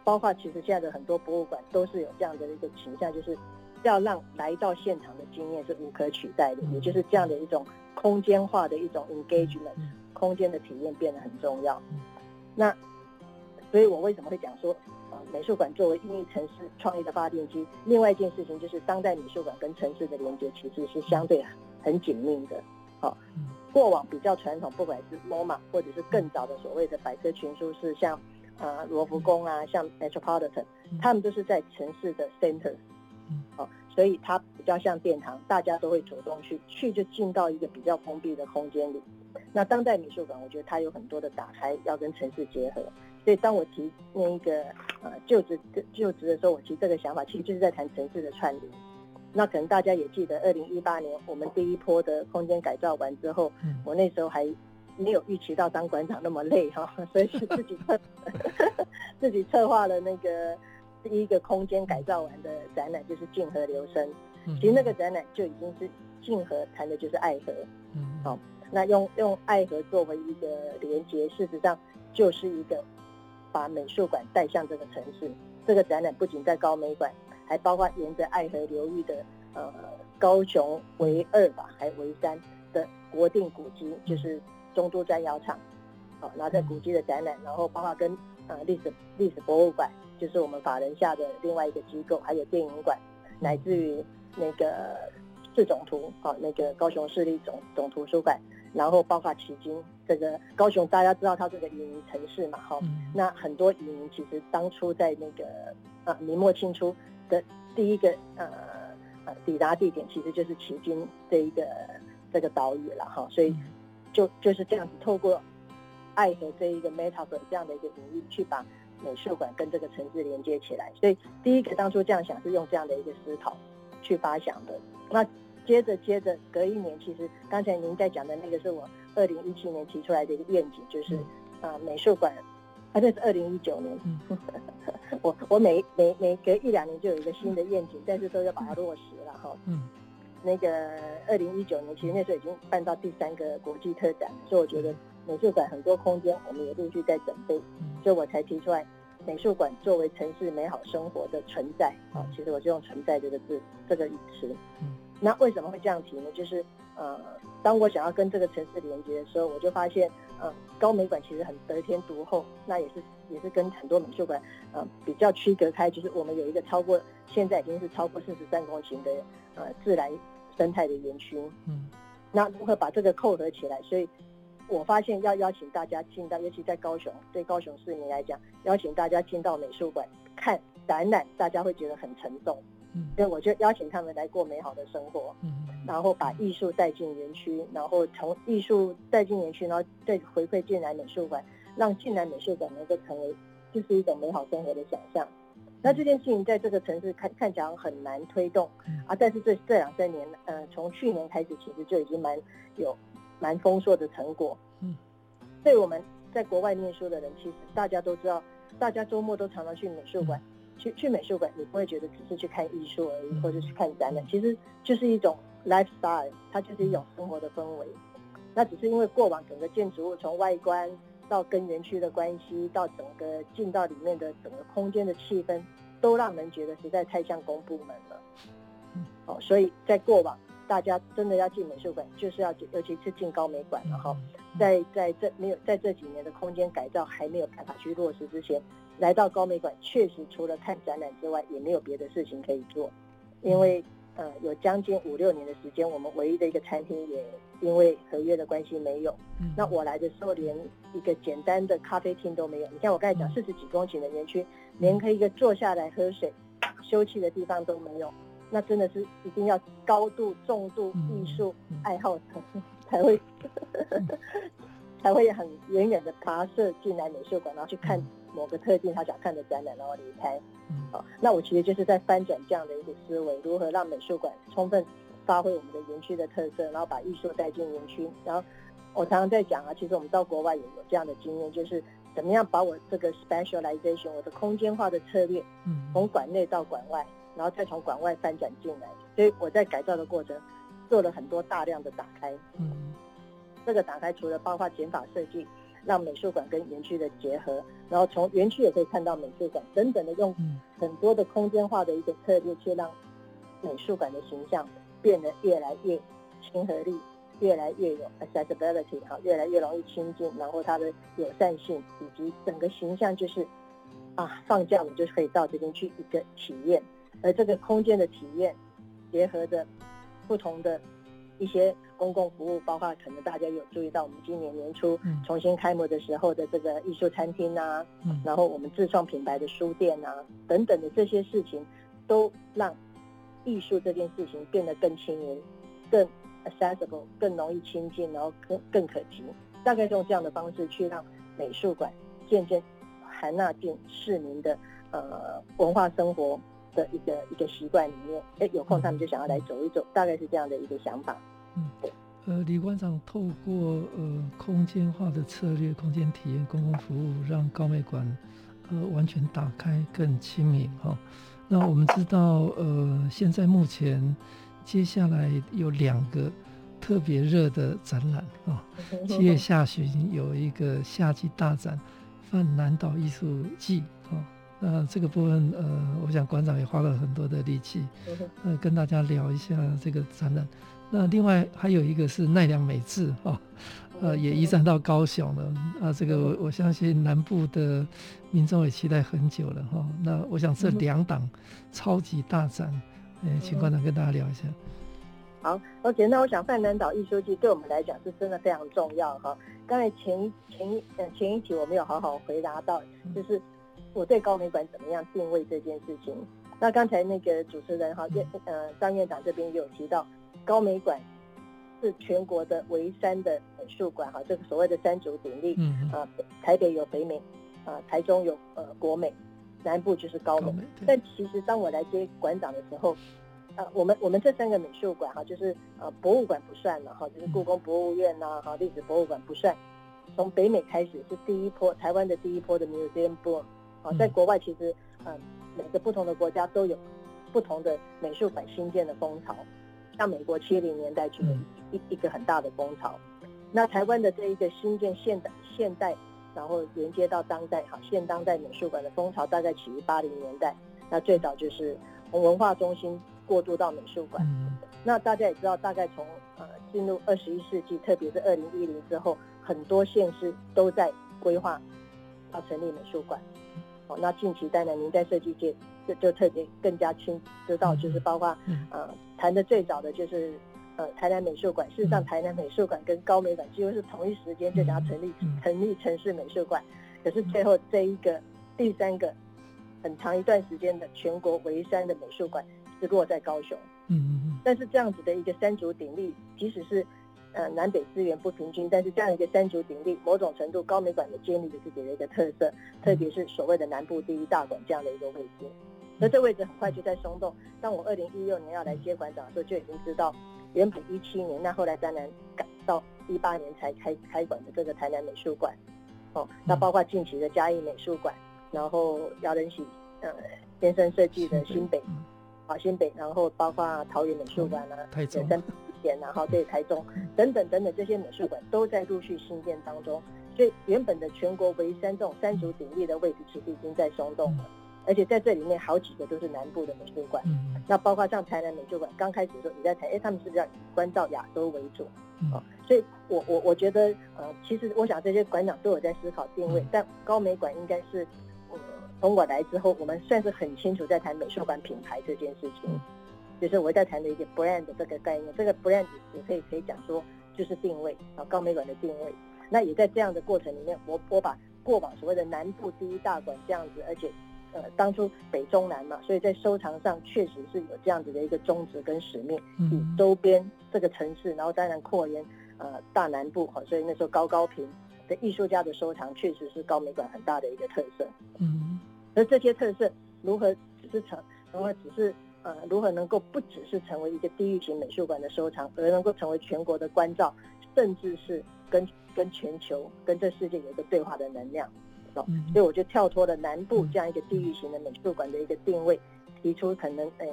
[SPEAKER 2] 包括其实现在的很多博物馆都是有这样的一个倾向，就是要让来到现场的经验是无可取代的，也就是这样的一种空间化的一种 engagement，空间的体验变得很重要。那所以我为什么会讲说，呃，美术馆作为孕育城市创意的发电机，另外一件事情就是当代美术馆跟城市的连接其实是相对很紧密的。好，过往比较传统，不管是 MoMA 或者是更早的所谓的百科全书是像。啊，罗浮宫啊，像 Metropolitan，他们都是在城市的 center，哦，所以它比较像殿堂，大家都会主动去，去就进到一个比较封闭的空间里。那当代美术馆，我觉得它有很多的打开，要跟城市结合。所以当我提那一个呃就职就职的时候，我提这个想法，其实就是在谈城市的串联。那可能大家也记得，二零一八年我们第一波的空间改造完之后，我那时候还。没有预期到当馆长那么累哈，所以是自己策 自己策划了那个第一个空间改造完的展览，就是静和流声。其实那个展览就已经是静和谈的就是爱河。嗯，好，那用用爱河作为一个连接，事实上就是一个把美术馆带向这个城市。这个展览不仅在高美馆，还包括沿着爱河流域的呃高雄为二吧，还为三的国定古迹，就是中都砖窑厂。好，然后在古迹的展览，然后包括跟呃历史历史博物馆，就是我们法人下的另外一个机构，还有电影馆，乃至于那个市总图，好，那个高雄市立总总图书馆，然后包括旗津这个高雄，大家知道它是个移民城市嘛，哈，那很多移民其实当初在那个呃明末清初的第一个呃呃抵达地点，其实就是旗津这一个这个岛屿了，哈，所以就就是这样子透过。爱和这一个 metaphor 这样的一个领域，去把美术馆跟这个城市连接起来。所以第一个当初这样想是用这样的一个思考去发想的。那接着接着隔一年，其实刚才您在讲的那个是我二零一七年提出来的一个愿景，就是啊、呃、美术馆，啊这是二零一九年，我我每每每隔一两年就有一个新的愿景，但是都要把它落实了哈。嗯。那个二零一九年，其实那时候已经办到第三个国际特展，所以我觉得。美术馆很多空间，我们也陆续在准备，所以我才提出来，美术馆作为城市美好生活的存在啊，其实我就用“存在”这个字这个语词。那为什么会这样提呢？就是呃，当我想要跟这个城市连接的时候，我就发现，呃，高美馆其实很得天独厚，那也是也是跟很多美术馆呃比较区隔开，就是我们有一个超过现在已经是超过四十三公顷的呃自然生态的园区。嗯，那如何把这个扣合起来？所以。我发现要邀请大家进到，尤其在高雄，对高雄市民来讲，邀请大家进到美术馆看展览，大家会觉得很沉重。嗯，所以我就邀请他们来过美好的生活。嗯，然后把艺术带进园区，然后从艺术带进园区，然后再回馈进来美术馆，让进来美术馆能够成为就是一种美好生活的想象。那这件事情在这个城市看看起来很难推动啊，但是这这两三年，呃，从去年开始，其实就已经蛮有。蛮丰硕的成果，嗯，对我们在国外念书的人，其实大家都知道，大家周末都常常去美术馆，嗯、去去美术馆，你不会觉得只是去看艺术而已，嗯、或者去看展览，其实就是一种 lifestyle，它就是一种生活的氛围。那只是因为过往整个建筑物从外观到跟园区的关系，到整个进到里面的整个空间的气氛，都让人觉得实在太像公部门了。嗯，哦，所以在过往。大家真的要进美术馆，就是要进，尤其是进高美馆，了哈在在这没有在这几年的空间改造还没有办法去落实之前，来到高美馆，确实除了看展览之外，也没有别的事情可以做。因为呃，有将近五六年的时间，我们唯一的一个餐厅也因为合约的关系没有。那我来的时候，连一个简单的咖啡厅都没有。你像我刚才讲，四十几公顷的园区，连可以一个坐下来喝水、休憩的地方都没有。那真的是一定要高度重度艺术爱好者才会 才会很远远的跋涉进来美术馆，然后去看某个特定他想看的展览，然后离开。好，那我其实就是在翻转这样的一个思维，如何让美术馆充分发挥我们的园区的特色，然后把艺术带进园区。然后我常常在讲啊，其实我们到国外也有这样的经验，就是怎么样把我这个 specialization，我的空间化的策略，从馆内到馆外。然后再从馆外翻转进来，所以我在改造的过程做了很多大量的打开。嗯，这个打开除了包括减法设计，让美术馆跟园区的结合，然后从园区也可以看到美术馆等等的，用很多的空间化的一个策略，去让美术馆的形象变得越来越亲和力，越来越有 accessibility 好，越来越容易亲近，然后它的友善性以及整个形象就是啊，放假我就可以到这边去一个体验。而这个空间的体验，结合着不同的一些公共服务，包括可能大家有注意到，我们今年年初重新开幕的时候的这个艺术餐厅啊，然后我们自创品牌的书店啊，等等的这些事情，都让艺术这件事情变得更亲民、更 accessible、更容易亲近，然后更更可及。大概用这样的方式去让美术馆渐渐涵纳进市民的呃文化生活。的一个一个习惯里面，哎，有空他们就想要来走一走，大概是这样的一个想法。
[SPEAKER 1] 嗯，呃，李馆长透过呃空间化的策略、空间体验、公共服务，让高美馆呃完全打开更亲民哈、哦。那我们知道呃现在目前接下来有两个特别热的展览啊，哦、七月下旬有一个夏季大展泛南岛艺术季啊。哦那这个部分，呃，我想馆长也花了很多的力气，呃，跟大家聊一下这个展览。那另外还有一个是奈良美智哈，呃，也移展到高雄了。啊，这个我我相信南部的民众也期待很久了哈。那我想这两档超级大展，呃，请馆长跟大家聊一下。
[SPEAKER 2] 好，OK，那我想泛南岛艺术季对我们来讲是真的非常重要哈。刚才前一前一呃前一题我没有好好回答到，就是。我对高美馆怎么样定位这件事情？那刚才那个主持人哈，院呃张院长这边也有提到，高美馆是全国的唯三的美术馆哈，这个所谓的三足鼎立，嗯啊，台北有北美，啊台中有呃国美，南部就是高美。但其实当我来接馆长的时候，啊我们我们这三个美术馆哈，就是呃博物馆不算了哈，就是故宫博物院呐哈，历史博物馆不算，从北美开始是第一波台湾的第一波的 museum boom。在国外，其实，嗯，每个不同的国家都有不同的美术馆新建的风潮。像美国七零年代就有一一个很大的风潮。那台湾的这一个新建现代现代，然后连接到当代哈现当代美术馆的风潮，大概起于八零年代。那最早就是从文化中心过渡到美术馆。那大家也知道，大概从呃进入二十一世纪，特别是二零一零之后，很多县市都在规划要成立美术馆。哦，那近期当然您在设计界就就特别更加清知道，就是包括呃谈的最早的就是呃台南美术馆。事实上，台南美术馆跟高美馆几乎是同一时间就想要成立成立城市美术馆，可是最后这一个第三个很长一段时间的全国唯三的美术馆是落在高雄。嗯嗯嗯。但是这样子的一个三足鼎立，即使是。呃，南北资源不平均，但是这样一个三足鼎立，某种程度高美馆也建立了自己的一个特色，特别是所谓的南部第一大馆这样的一个位置。那这位置很快就在松动。当我二零一六年要来接馆长的时候，就已经知道，原本一七年，那后来当然赶到一八年才开开馆的这个台南美术馆。哦，那包括近期的嘉义美术馆，然后姚仁喜呃先生设计的新北，啊新北，然后包括桃园美术馆啊，对，然后对台中等等等等这些美术馆都在陆续新建当中，所以原本的全国唯三这种三足鼎立的位置其实已经在松动了，而且在这里面好几个都是南部的美术馆，那包括像台南美术馆刚开始的时候你在谈，哎，他们是不是要以关照亚洲为主？哦，所以我我我觉得呃，其实我想这些馆长都有在思考定位，但高美馆应该是呃从我来之后，我们算是很清楚在谈美术馆品牌这件事情。就是我在谈的一个 brand 的这个概念，这个 brand 也可以可以讲说就是定位啊，高美馆的定位。那也在这样的过程里面，我我把过往所谓的南部第一大馆这样子，而且呃当初北中南嘛，所以在收藏上确实是有这样子的一个宗旨跟使命，以周边这个城市，然后当然扩延呃大南部哈，所以那时候高高平的艺术家的收藏确实是高美馆很大的一个特色。嗯，而这些特色如何只是成，如何只是。呃，如何能够不只是成为一个地域型美术馆的收藏，而能够成为全国的关照，甚至是跟跟全球、跟这世界有一个对话的能量？哦，所以我就跳脱了南部这样一个地域型的美术馆的一个定位，提出可能，呃，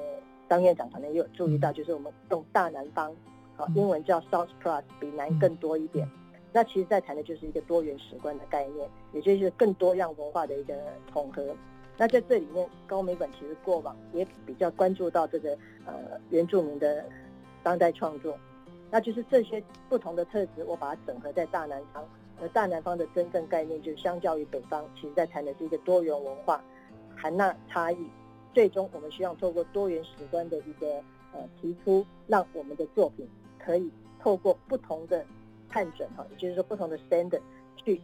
[SPEAKER 2] 张院长可能也有注意到，就是我们用大南方，好，英文叫 South Plus，比南更多一点。那其实在谈的就是一个多元史观的概念，也就是更多样文化的一个统合。那在这里面，高美馆其实过往也比较关注到这个呃原住民的当代创作，那就是这些不同的特质，我把它整合在大南方。而大南方的真正概念，就是相较于北方，其实在谈的是一个多元文化，含纳差异。最终，我们希望透过多元史观的一个呃提出，让我们的作品可以透过不同的判准哈，也就是说不同的 standard 去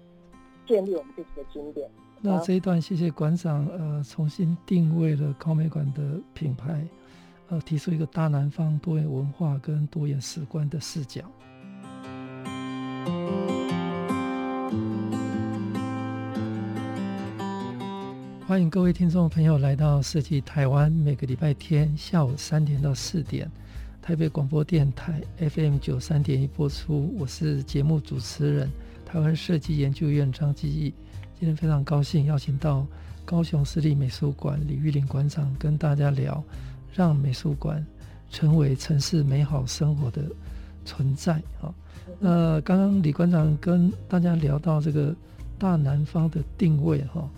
[SPEAKER 2] 建立我们自己的经典。
[SPEAKER 1] 那这一段，谢谢馆长，呃，重新定位了高美馆的品牌，呃，提出一个大南方多元文化跟多元史观的视角。欢迎各位听众朋友来到设计台湾，每个礼拜天下午三点到四点，台北广播电台 FM 九三点一播出。我是节目主持人，台湾设计研究院张基义。今天非常高兴邀请到高雄市立美术馆李玉玲馆长跟大家聊，让美术馆成为城市美好生活的存在啊。那刚刚李馆长跟大家聊到这个大南方的定位哈，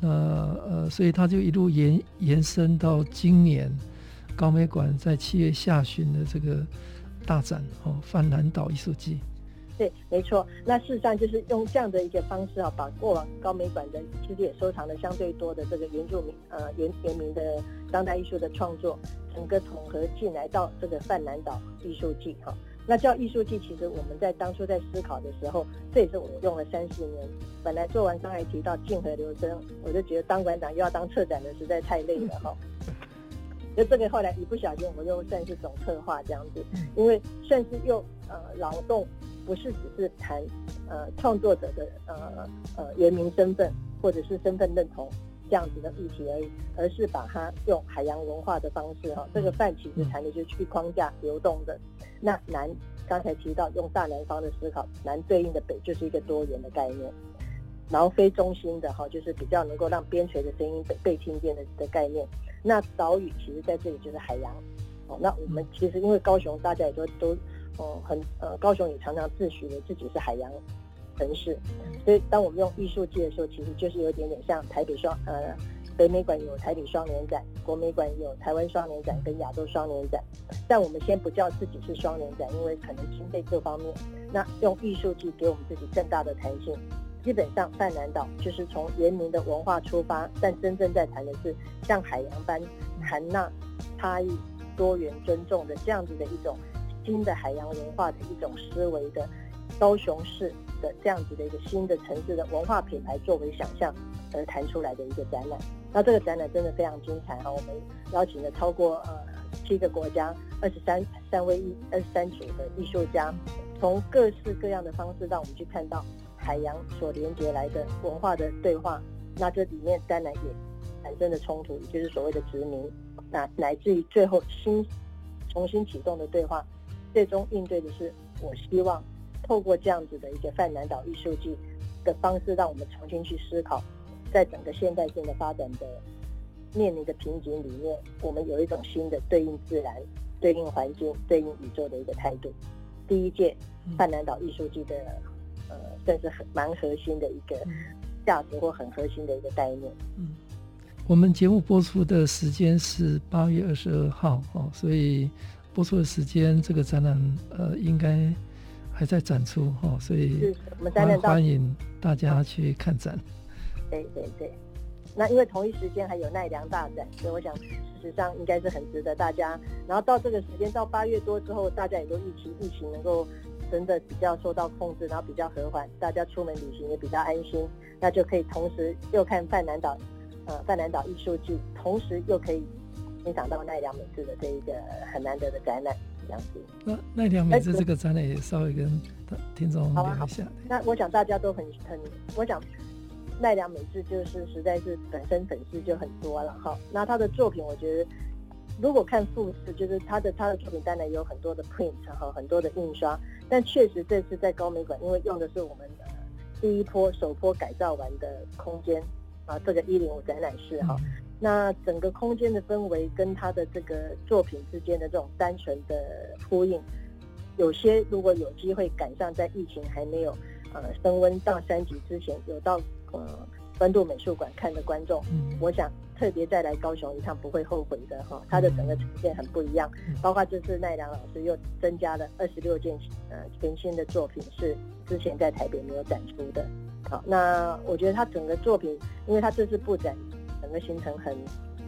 [SPEAKER 1] 那呃，所以他就一路延延伸到今年高美馆在七月下旬的这个大展哦，泛南岛艺术季。
[SPEAKER 2] 对，没错。那事实上就是用这样的一个方式啊，把过往高美馆的其实也收藏了相对多的这个原住民呃原原民的当代艺术的创作，整个统合进来到这个泛南岛艺术季哈。那叫艺术季，其实我们在当初在思考的时候，这也是我们用了三四年。本来做完刚才提到静河流声，我就觉得当馆长又要当策展的实在太累了哈。就这个后来一不小心，我们又算是总策划这样子，因为算是又呃劳动，不是只是谈呃创作者的呃呃原名身份或者是身份认同。这样子的议题而已，而是把它用海洋文化的方式哈，这个泛其实谈的就是去框架流动的。那南刚才提到用大南方的思考，南对应的北就是一个多元的概念，然后非中心的哈，就是比较能够让边陲的声音被被听见的的概念。那岛屿其实在这里就是海洋哦。那我们其实因为高雄大家也都都哦很呃，高雄也常常自诩为自己是海洋。城市，所以当我们用艺术界的时候，其实就是有点点像台北双呃北美馆有台北双年展，国美馆有台湾双年展跟亚洲双年展，但我们先不叫自己是双年展，因为可能经费各方面，那用艺术季给我们自己更大的弹性。基本上泛南岛就是从原民的文化出发，但真正在谈的是像海洋般含纳差异、多元、尊重的这样子的一种新的海洋文化的一种思维的高雄市。的这样子的一个新的城市的文化品牌作为想象而谈出来的一个展览，那这个展览真的非常精彩哈！我们邀请了超过呃七个国家二十三三位艺二十三组的艺术家，从各式各样的方式让我们去看到海洋所连接来的文化的对话。那这里面当然也产生了冲突，也就是所谓的殖民，那乃至于最后新重新启动的对话，最终应对的是我希望。透过这样子的一个泛南岛艺术季的方式，让我们重新去思考，在整个现代性的发展的面临的瓶颈里面，我们有一种新的对应自然、对应环境、对应宇宙的一个态度。第一届泛南岛艺术季的呃，算是很蛮核心的一个价值或很核心的一个概念。
[SPEAKER 1] 嗯，我们节目播出的时间是八月二十二号哦，所以播出的时间这个展览呃应该。还在展出哈，所以我们欢迎大家去看展。
[SPEAKER 2] 对对对，那因为同一时间还有奈良大展，所以我想事实上应该是很值得大家。然后到这个时间到八月多之后，大家也都疫情疫情能够真的比较受到控制，然后比较和缓，大家出门旅行也比较安心，那就可以同时又看泛南岛呃泛南岛艺术剧，同时又可以欣赏到奈良美智的这一个很难得的展览。这样子，
[SPEAKER 1] 那奈良美智这个展览也稍微跟听众聊一下。
[SPEAKER 2] 那我想大家都很很，我想奈良美智就是实在是本身粉丝就很多了哈。那他的作品，我觉得如果看复制，就是他的他的作品当然有很多的 print 哈，很多的印刷，但确实这次在高美馆，因为用的是我们的第一波首波改造完的空间啊，这个一零五展览室哈。嗯那整个空间的氛围跟他的这个作品之间的这种单纯的呼应，有些如果有机会赶上在疫情还没有呃升温到三级之前，有到呃关渡美术馆看的观众，嗯、我想特别再来高雄一趟不会后悔的哈。他的整个呈现很不一样，包括这次奈良老师又增加了二十六件呃全新的作品，是之前在台北没有展出的。好，那我觉得他整个作品，因为他这次布展。整个行程很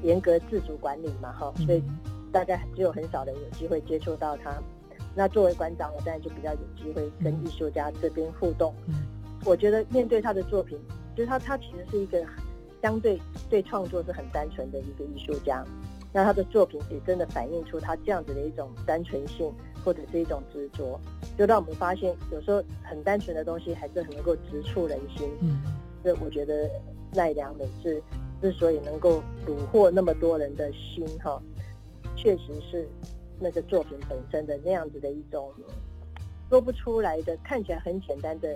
[SPEAKER 2] 严格自主管理嘛，哈，所以大家只有很少人有机会接触到他。那作为馆长，我当然就比较有机会跟艺术家这边互动。我觉得面对他的作品，就是他他其实是一个相对对创作是很单纯的一个艺术家。那他的作品也真的反映出他这样子的一种单纯性，或者是一种执着，就让我们发现有时候很单纯的东西还是很能够直触人心。嗯，所以我觉得奈良美智。之所以能够虏获那么多人的心，哈，确实是那个作品本身的那样子的一种说不出来的，看起来很简单的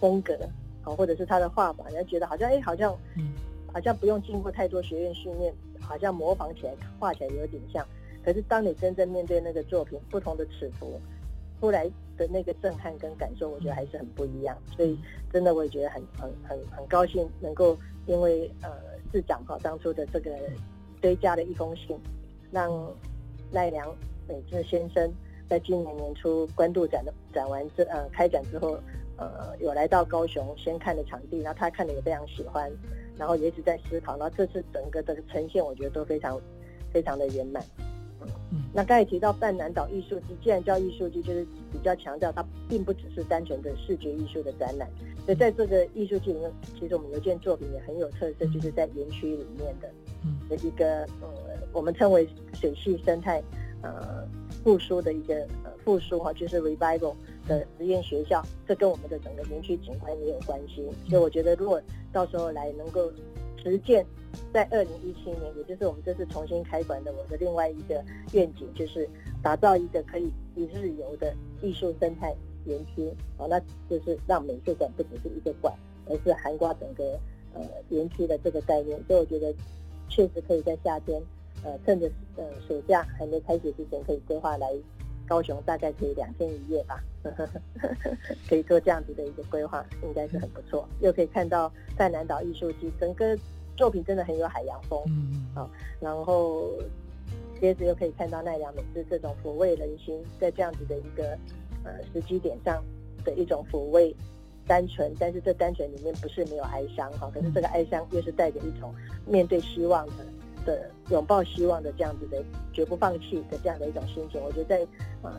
[SPEAKER 2] 风格，好，或者是他的画法，人家觉得好像哎，好像好像不用经过太多学院训练，好像模仿起来画起来有点像。可是当你真正面对那个作品，不同的尺幅出来的那个震撼跟感受，我觉得还是很不一样。所以真的我也觉得很很很很高兴，能够因为呃市长哈当初的这个追加的一封信，让赖良美智先生在今年年初关渡展的展完之呃开展之后，呃有来到高雄先看的场地，然后他看的也非常喜欢，然后也一直在思考，然后这次整个的呈现，我觉得都非常非常的圆满。嗯，那刚才提到半南岛艺术季，既然叫艺术季，就是比较强调它并不只是单纯的视觉艺术的展览。所以在这个艺术季里面，其实我们有一件作品也很有特色，就是在园区里面的，的一个呃，我们称为水系生态呃复苏的一个呃复苏哈，就是 revival 的实验学校，这跟我们的整个园区景观也有关系。所以我觉得，如果到时候来能够实践。在二零一七年，也就是我们这次重新开馆的我的另外一个愿景，就是打造一个可以一日游的艺术生态园区。好，那就是让美术馆不只是一个馆，而是涵盖整个呃园区的这个概念。所以我觉得确实可以在夏天，呃，趁着呃暑假还没开学之前，可以规划来高雄，大概可以两天一夜吧，可以做这样子的一个规划，应该是很不错。又可以看到在南岛艺术季整个。作品真的很有海洋风，嗯，好，然后接着又可以看到奈良美智这种抚慰人心，在这样子的一个呃时机点上的一种抚慰，单纯，但是这单纯里面不是没有哀伤哈，可是这个哀伤又是带着一种面对希望的的拥抱希望的这样子的绝不放弃的这样的一种心情，我觉得在、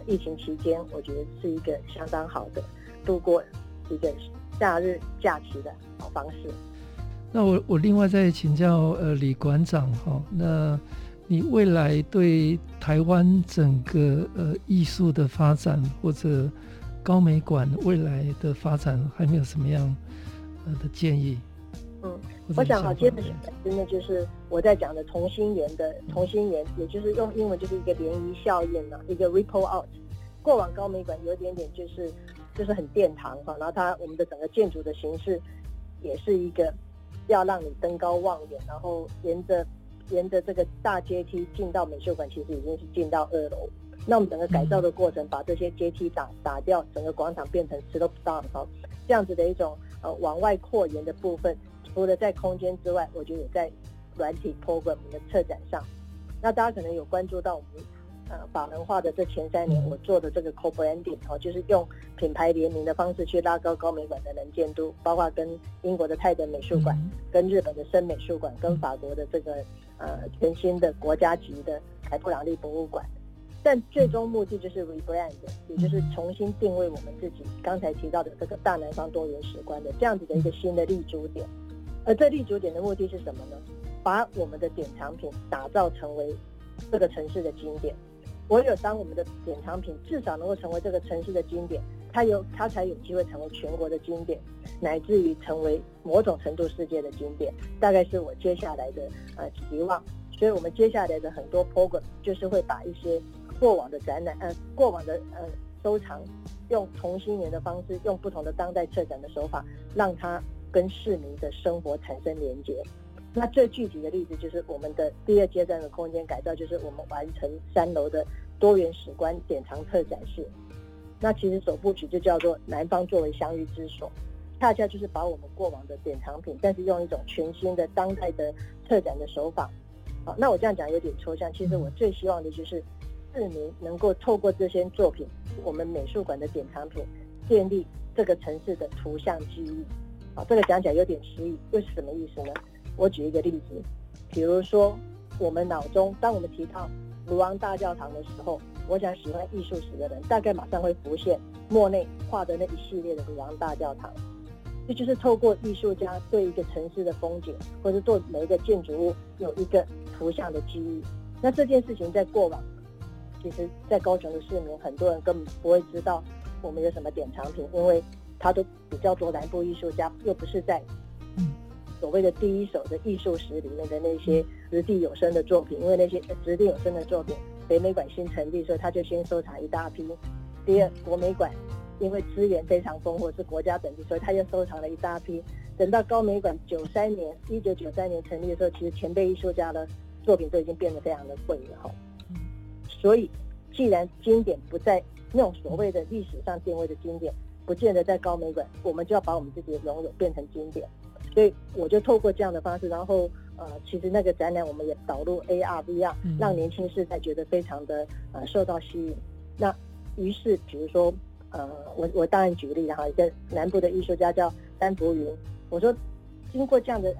[SPEAKER 2] 疫情期间，我觉得是一个相当好的度过一个假日假期的好方式。
[SPEAKER 1] 那我我另外再请教呃李馆长哈，那你未来对台湾整个呃艺术的发展或者高美馆未来的发展，还没有什么样呃的建议？
[SPEAKER 2] 嗯，我想好接着真的就是我在讲的同心圆的同心圆，也就是用英文就是一个涟漪效应嘛，一个 ripple out。过往高美馆有点点就是就是很殿堂哈，然后它我们的整个建筑的形式也是一个。要让你登高望远，然后沿着沿着这个大阶梯进到美术馆，其实已经是进到二楼。那我们整个改造的过程，把这些阶梯打打掉，整个广场变成 slope down 哈，这样子的一种呃往外扩延的部分，除了在空间之外，我觉得也在软体 program 的策展上。那大家可能有关注到我们。呃，法人化的这前三年，我做的这个 co-branding 哦，就是用品牌联名的方式去拉高高美馆的能见度，包括跟英国的泰德美术馆、跟日本的森美术馆、跟法国的这个呃全新的国家级的凯布朗利博物馆。但最终目的就是 rebrand，也就是重新定位我们自己刚才提到的这个大南方多元史观的这样子的一个新的立足点。而这立足点的目的是什么呢？把我们的典藏品打造成为这个城市的经典。唯有当我们的典藏品至少能够成为这个城市的经典，它有它才有机会成为全国的经典，乃至于成为某种程度世界的经典。大概是我接下来的呃期望。所以我们接下来的很多 program 就是会把一些过往的展览，呃，过往的呃收藏，用同心圆的方式，用不同的当代策展的手法，让它跟市民的生活产生连接。那最具体的例子就是我们的第二阶段的空间改造，就是我们完成三楼的多元史观典藏特展室。那其实首部曲就叫做“南方作为相遇之所”，恰恰就是把我们过往的典藏品，但是用一种全新的当代的特展的手法。好，那我这样讲有点抽象，其实我最希望的就是市民能够透过这些作品，我们美术馆的典藏品，建立这个城市的图像记忆。好，这个讲起来有点诗意，又是什么意思呢？我举一个例子，比如说，我们脑中当我们提到卢昂大教堂的时候，我想喜欢艺术史的人大概马上会浮现莫内画的那一系列的卢昂大教堂。这就是透过艺术家对一个城市的风景，或者做每一个建筑物有一个图像的记忆。那这件事情在过往，其实，在高雄的市民很多人根本不会知道我们有什么典藏品，因为他都比较多南部艺术家，又不是在。所谓的第一手的艺术史里面的那些掷地有声的作品，因为那些掷地有声的作品，北美馆新成立，所以他就先收藏一大批。第二，国美馆因为资源非常丰富，是国家等级，所以他又收藏了一大批等到高美馆九三年，一九九三年成立的时候，其实前辈艺术家的作品都已经变得非常的贵了哈。所以，既然经典不在那种所谓的历史上定位的经典，不见得在高美馆，我们就要把我们自己的拥有变成经典。所以，我就透过这样的方式，然后呃，其实那个展览我们也导入 AR、VR，让年轻世代觉得非常的呃受到吸引。那于是，比如说呃，我我当然举例了哈，一个南部的艺术家叫丹伯云，我说经过这样的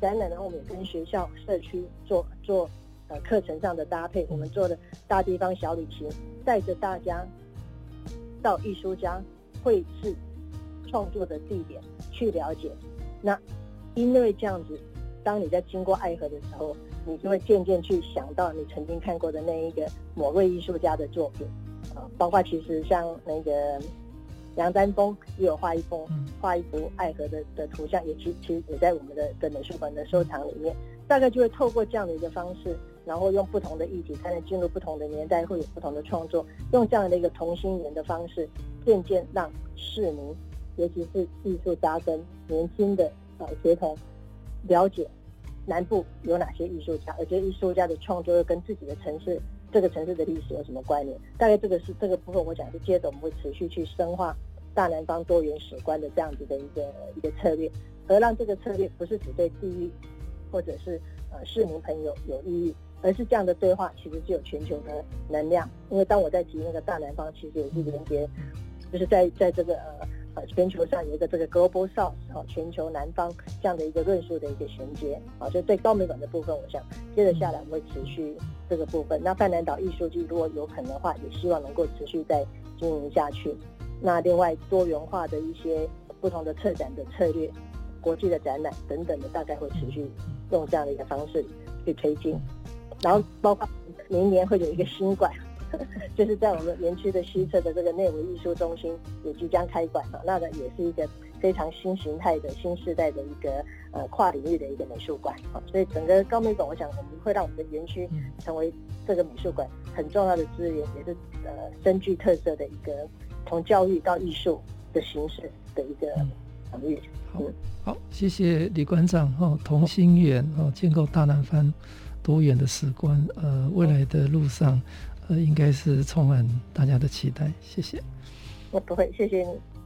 [SPEAKER 2] 展览，然后我们也跟学校、社区做做。呃，课程上的搭配，我们做的大地方小旅行，带着大家到艺术家绘制创作的地点去了解。那因为这样子，当你在经过爱河的时候，你就会渐渐去想到你曾经看过的那一个某位艺术家的作品啊，包括其实像那个杨丹峰也有画一幅画一幅爱河的的图像，也其其实也在我们的的美术馆的收藏里面。大概就会透过这样的一个方式。然后用不同的议题，才能进入不同的年代，会有不同的创作。用这样的一个同心圆的方式，渐渐让市民，尤其是艺术家跟年轻的呃学童，了解南部有哪些艺术家，而且艺术家的创作又跟自己的城市、这个城市的历史有什么关联？大概这个是这个部分，我想是接着我们会持续去深化大南方多元史观的这样子的一个一个策略，而让这个策略不是只对地域或者是呃市民朋友有意义。而是这样的对话，其实是有全球的能量。因为当我在提那个大南方，其实也是连接，就是在在这个呃呃全球上有一个这个 Global South 哈，全球南方这样的一个论述的一个衔接啊。所以对高美馆的部分，我想接着下来我会持续这个部分。那泛南岛艺术季如果有可能的话，也希望能够持续再经营下去。那另外多元化的一些不同的策展的策略、国际的展览等等的，大概会持续用这样的一个方式去推进。然后包括明年会有一个新馆，就是在我们园区的西侧的这个内文艺术中心也即将开馆了。那个也是一个非常新形态的新时代的一个呃跨领域的一个美术馆啊。所以整个高美馆，我想我们会让我们的园区成为这个美术馆很重要的资源，也是呃深具特色的一个从教育到艺术的形式的一个场域。
[SPEAKER 1] 好，好，谢谢李馆长哦，同心圆哦，建构大南方。多远的时光，呃，未来的路上，呃，应该是充满大家的期待。谢谢。
[SPEAKER 2] 我不会，谢谢你。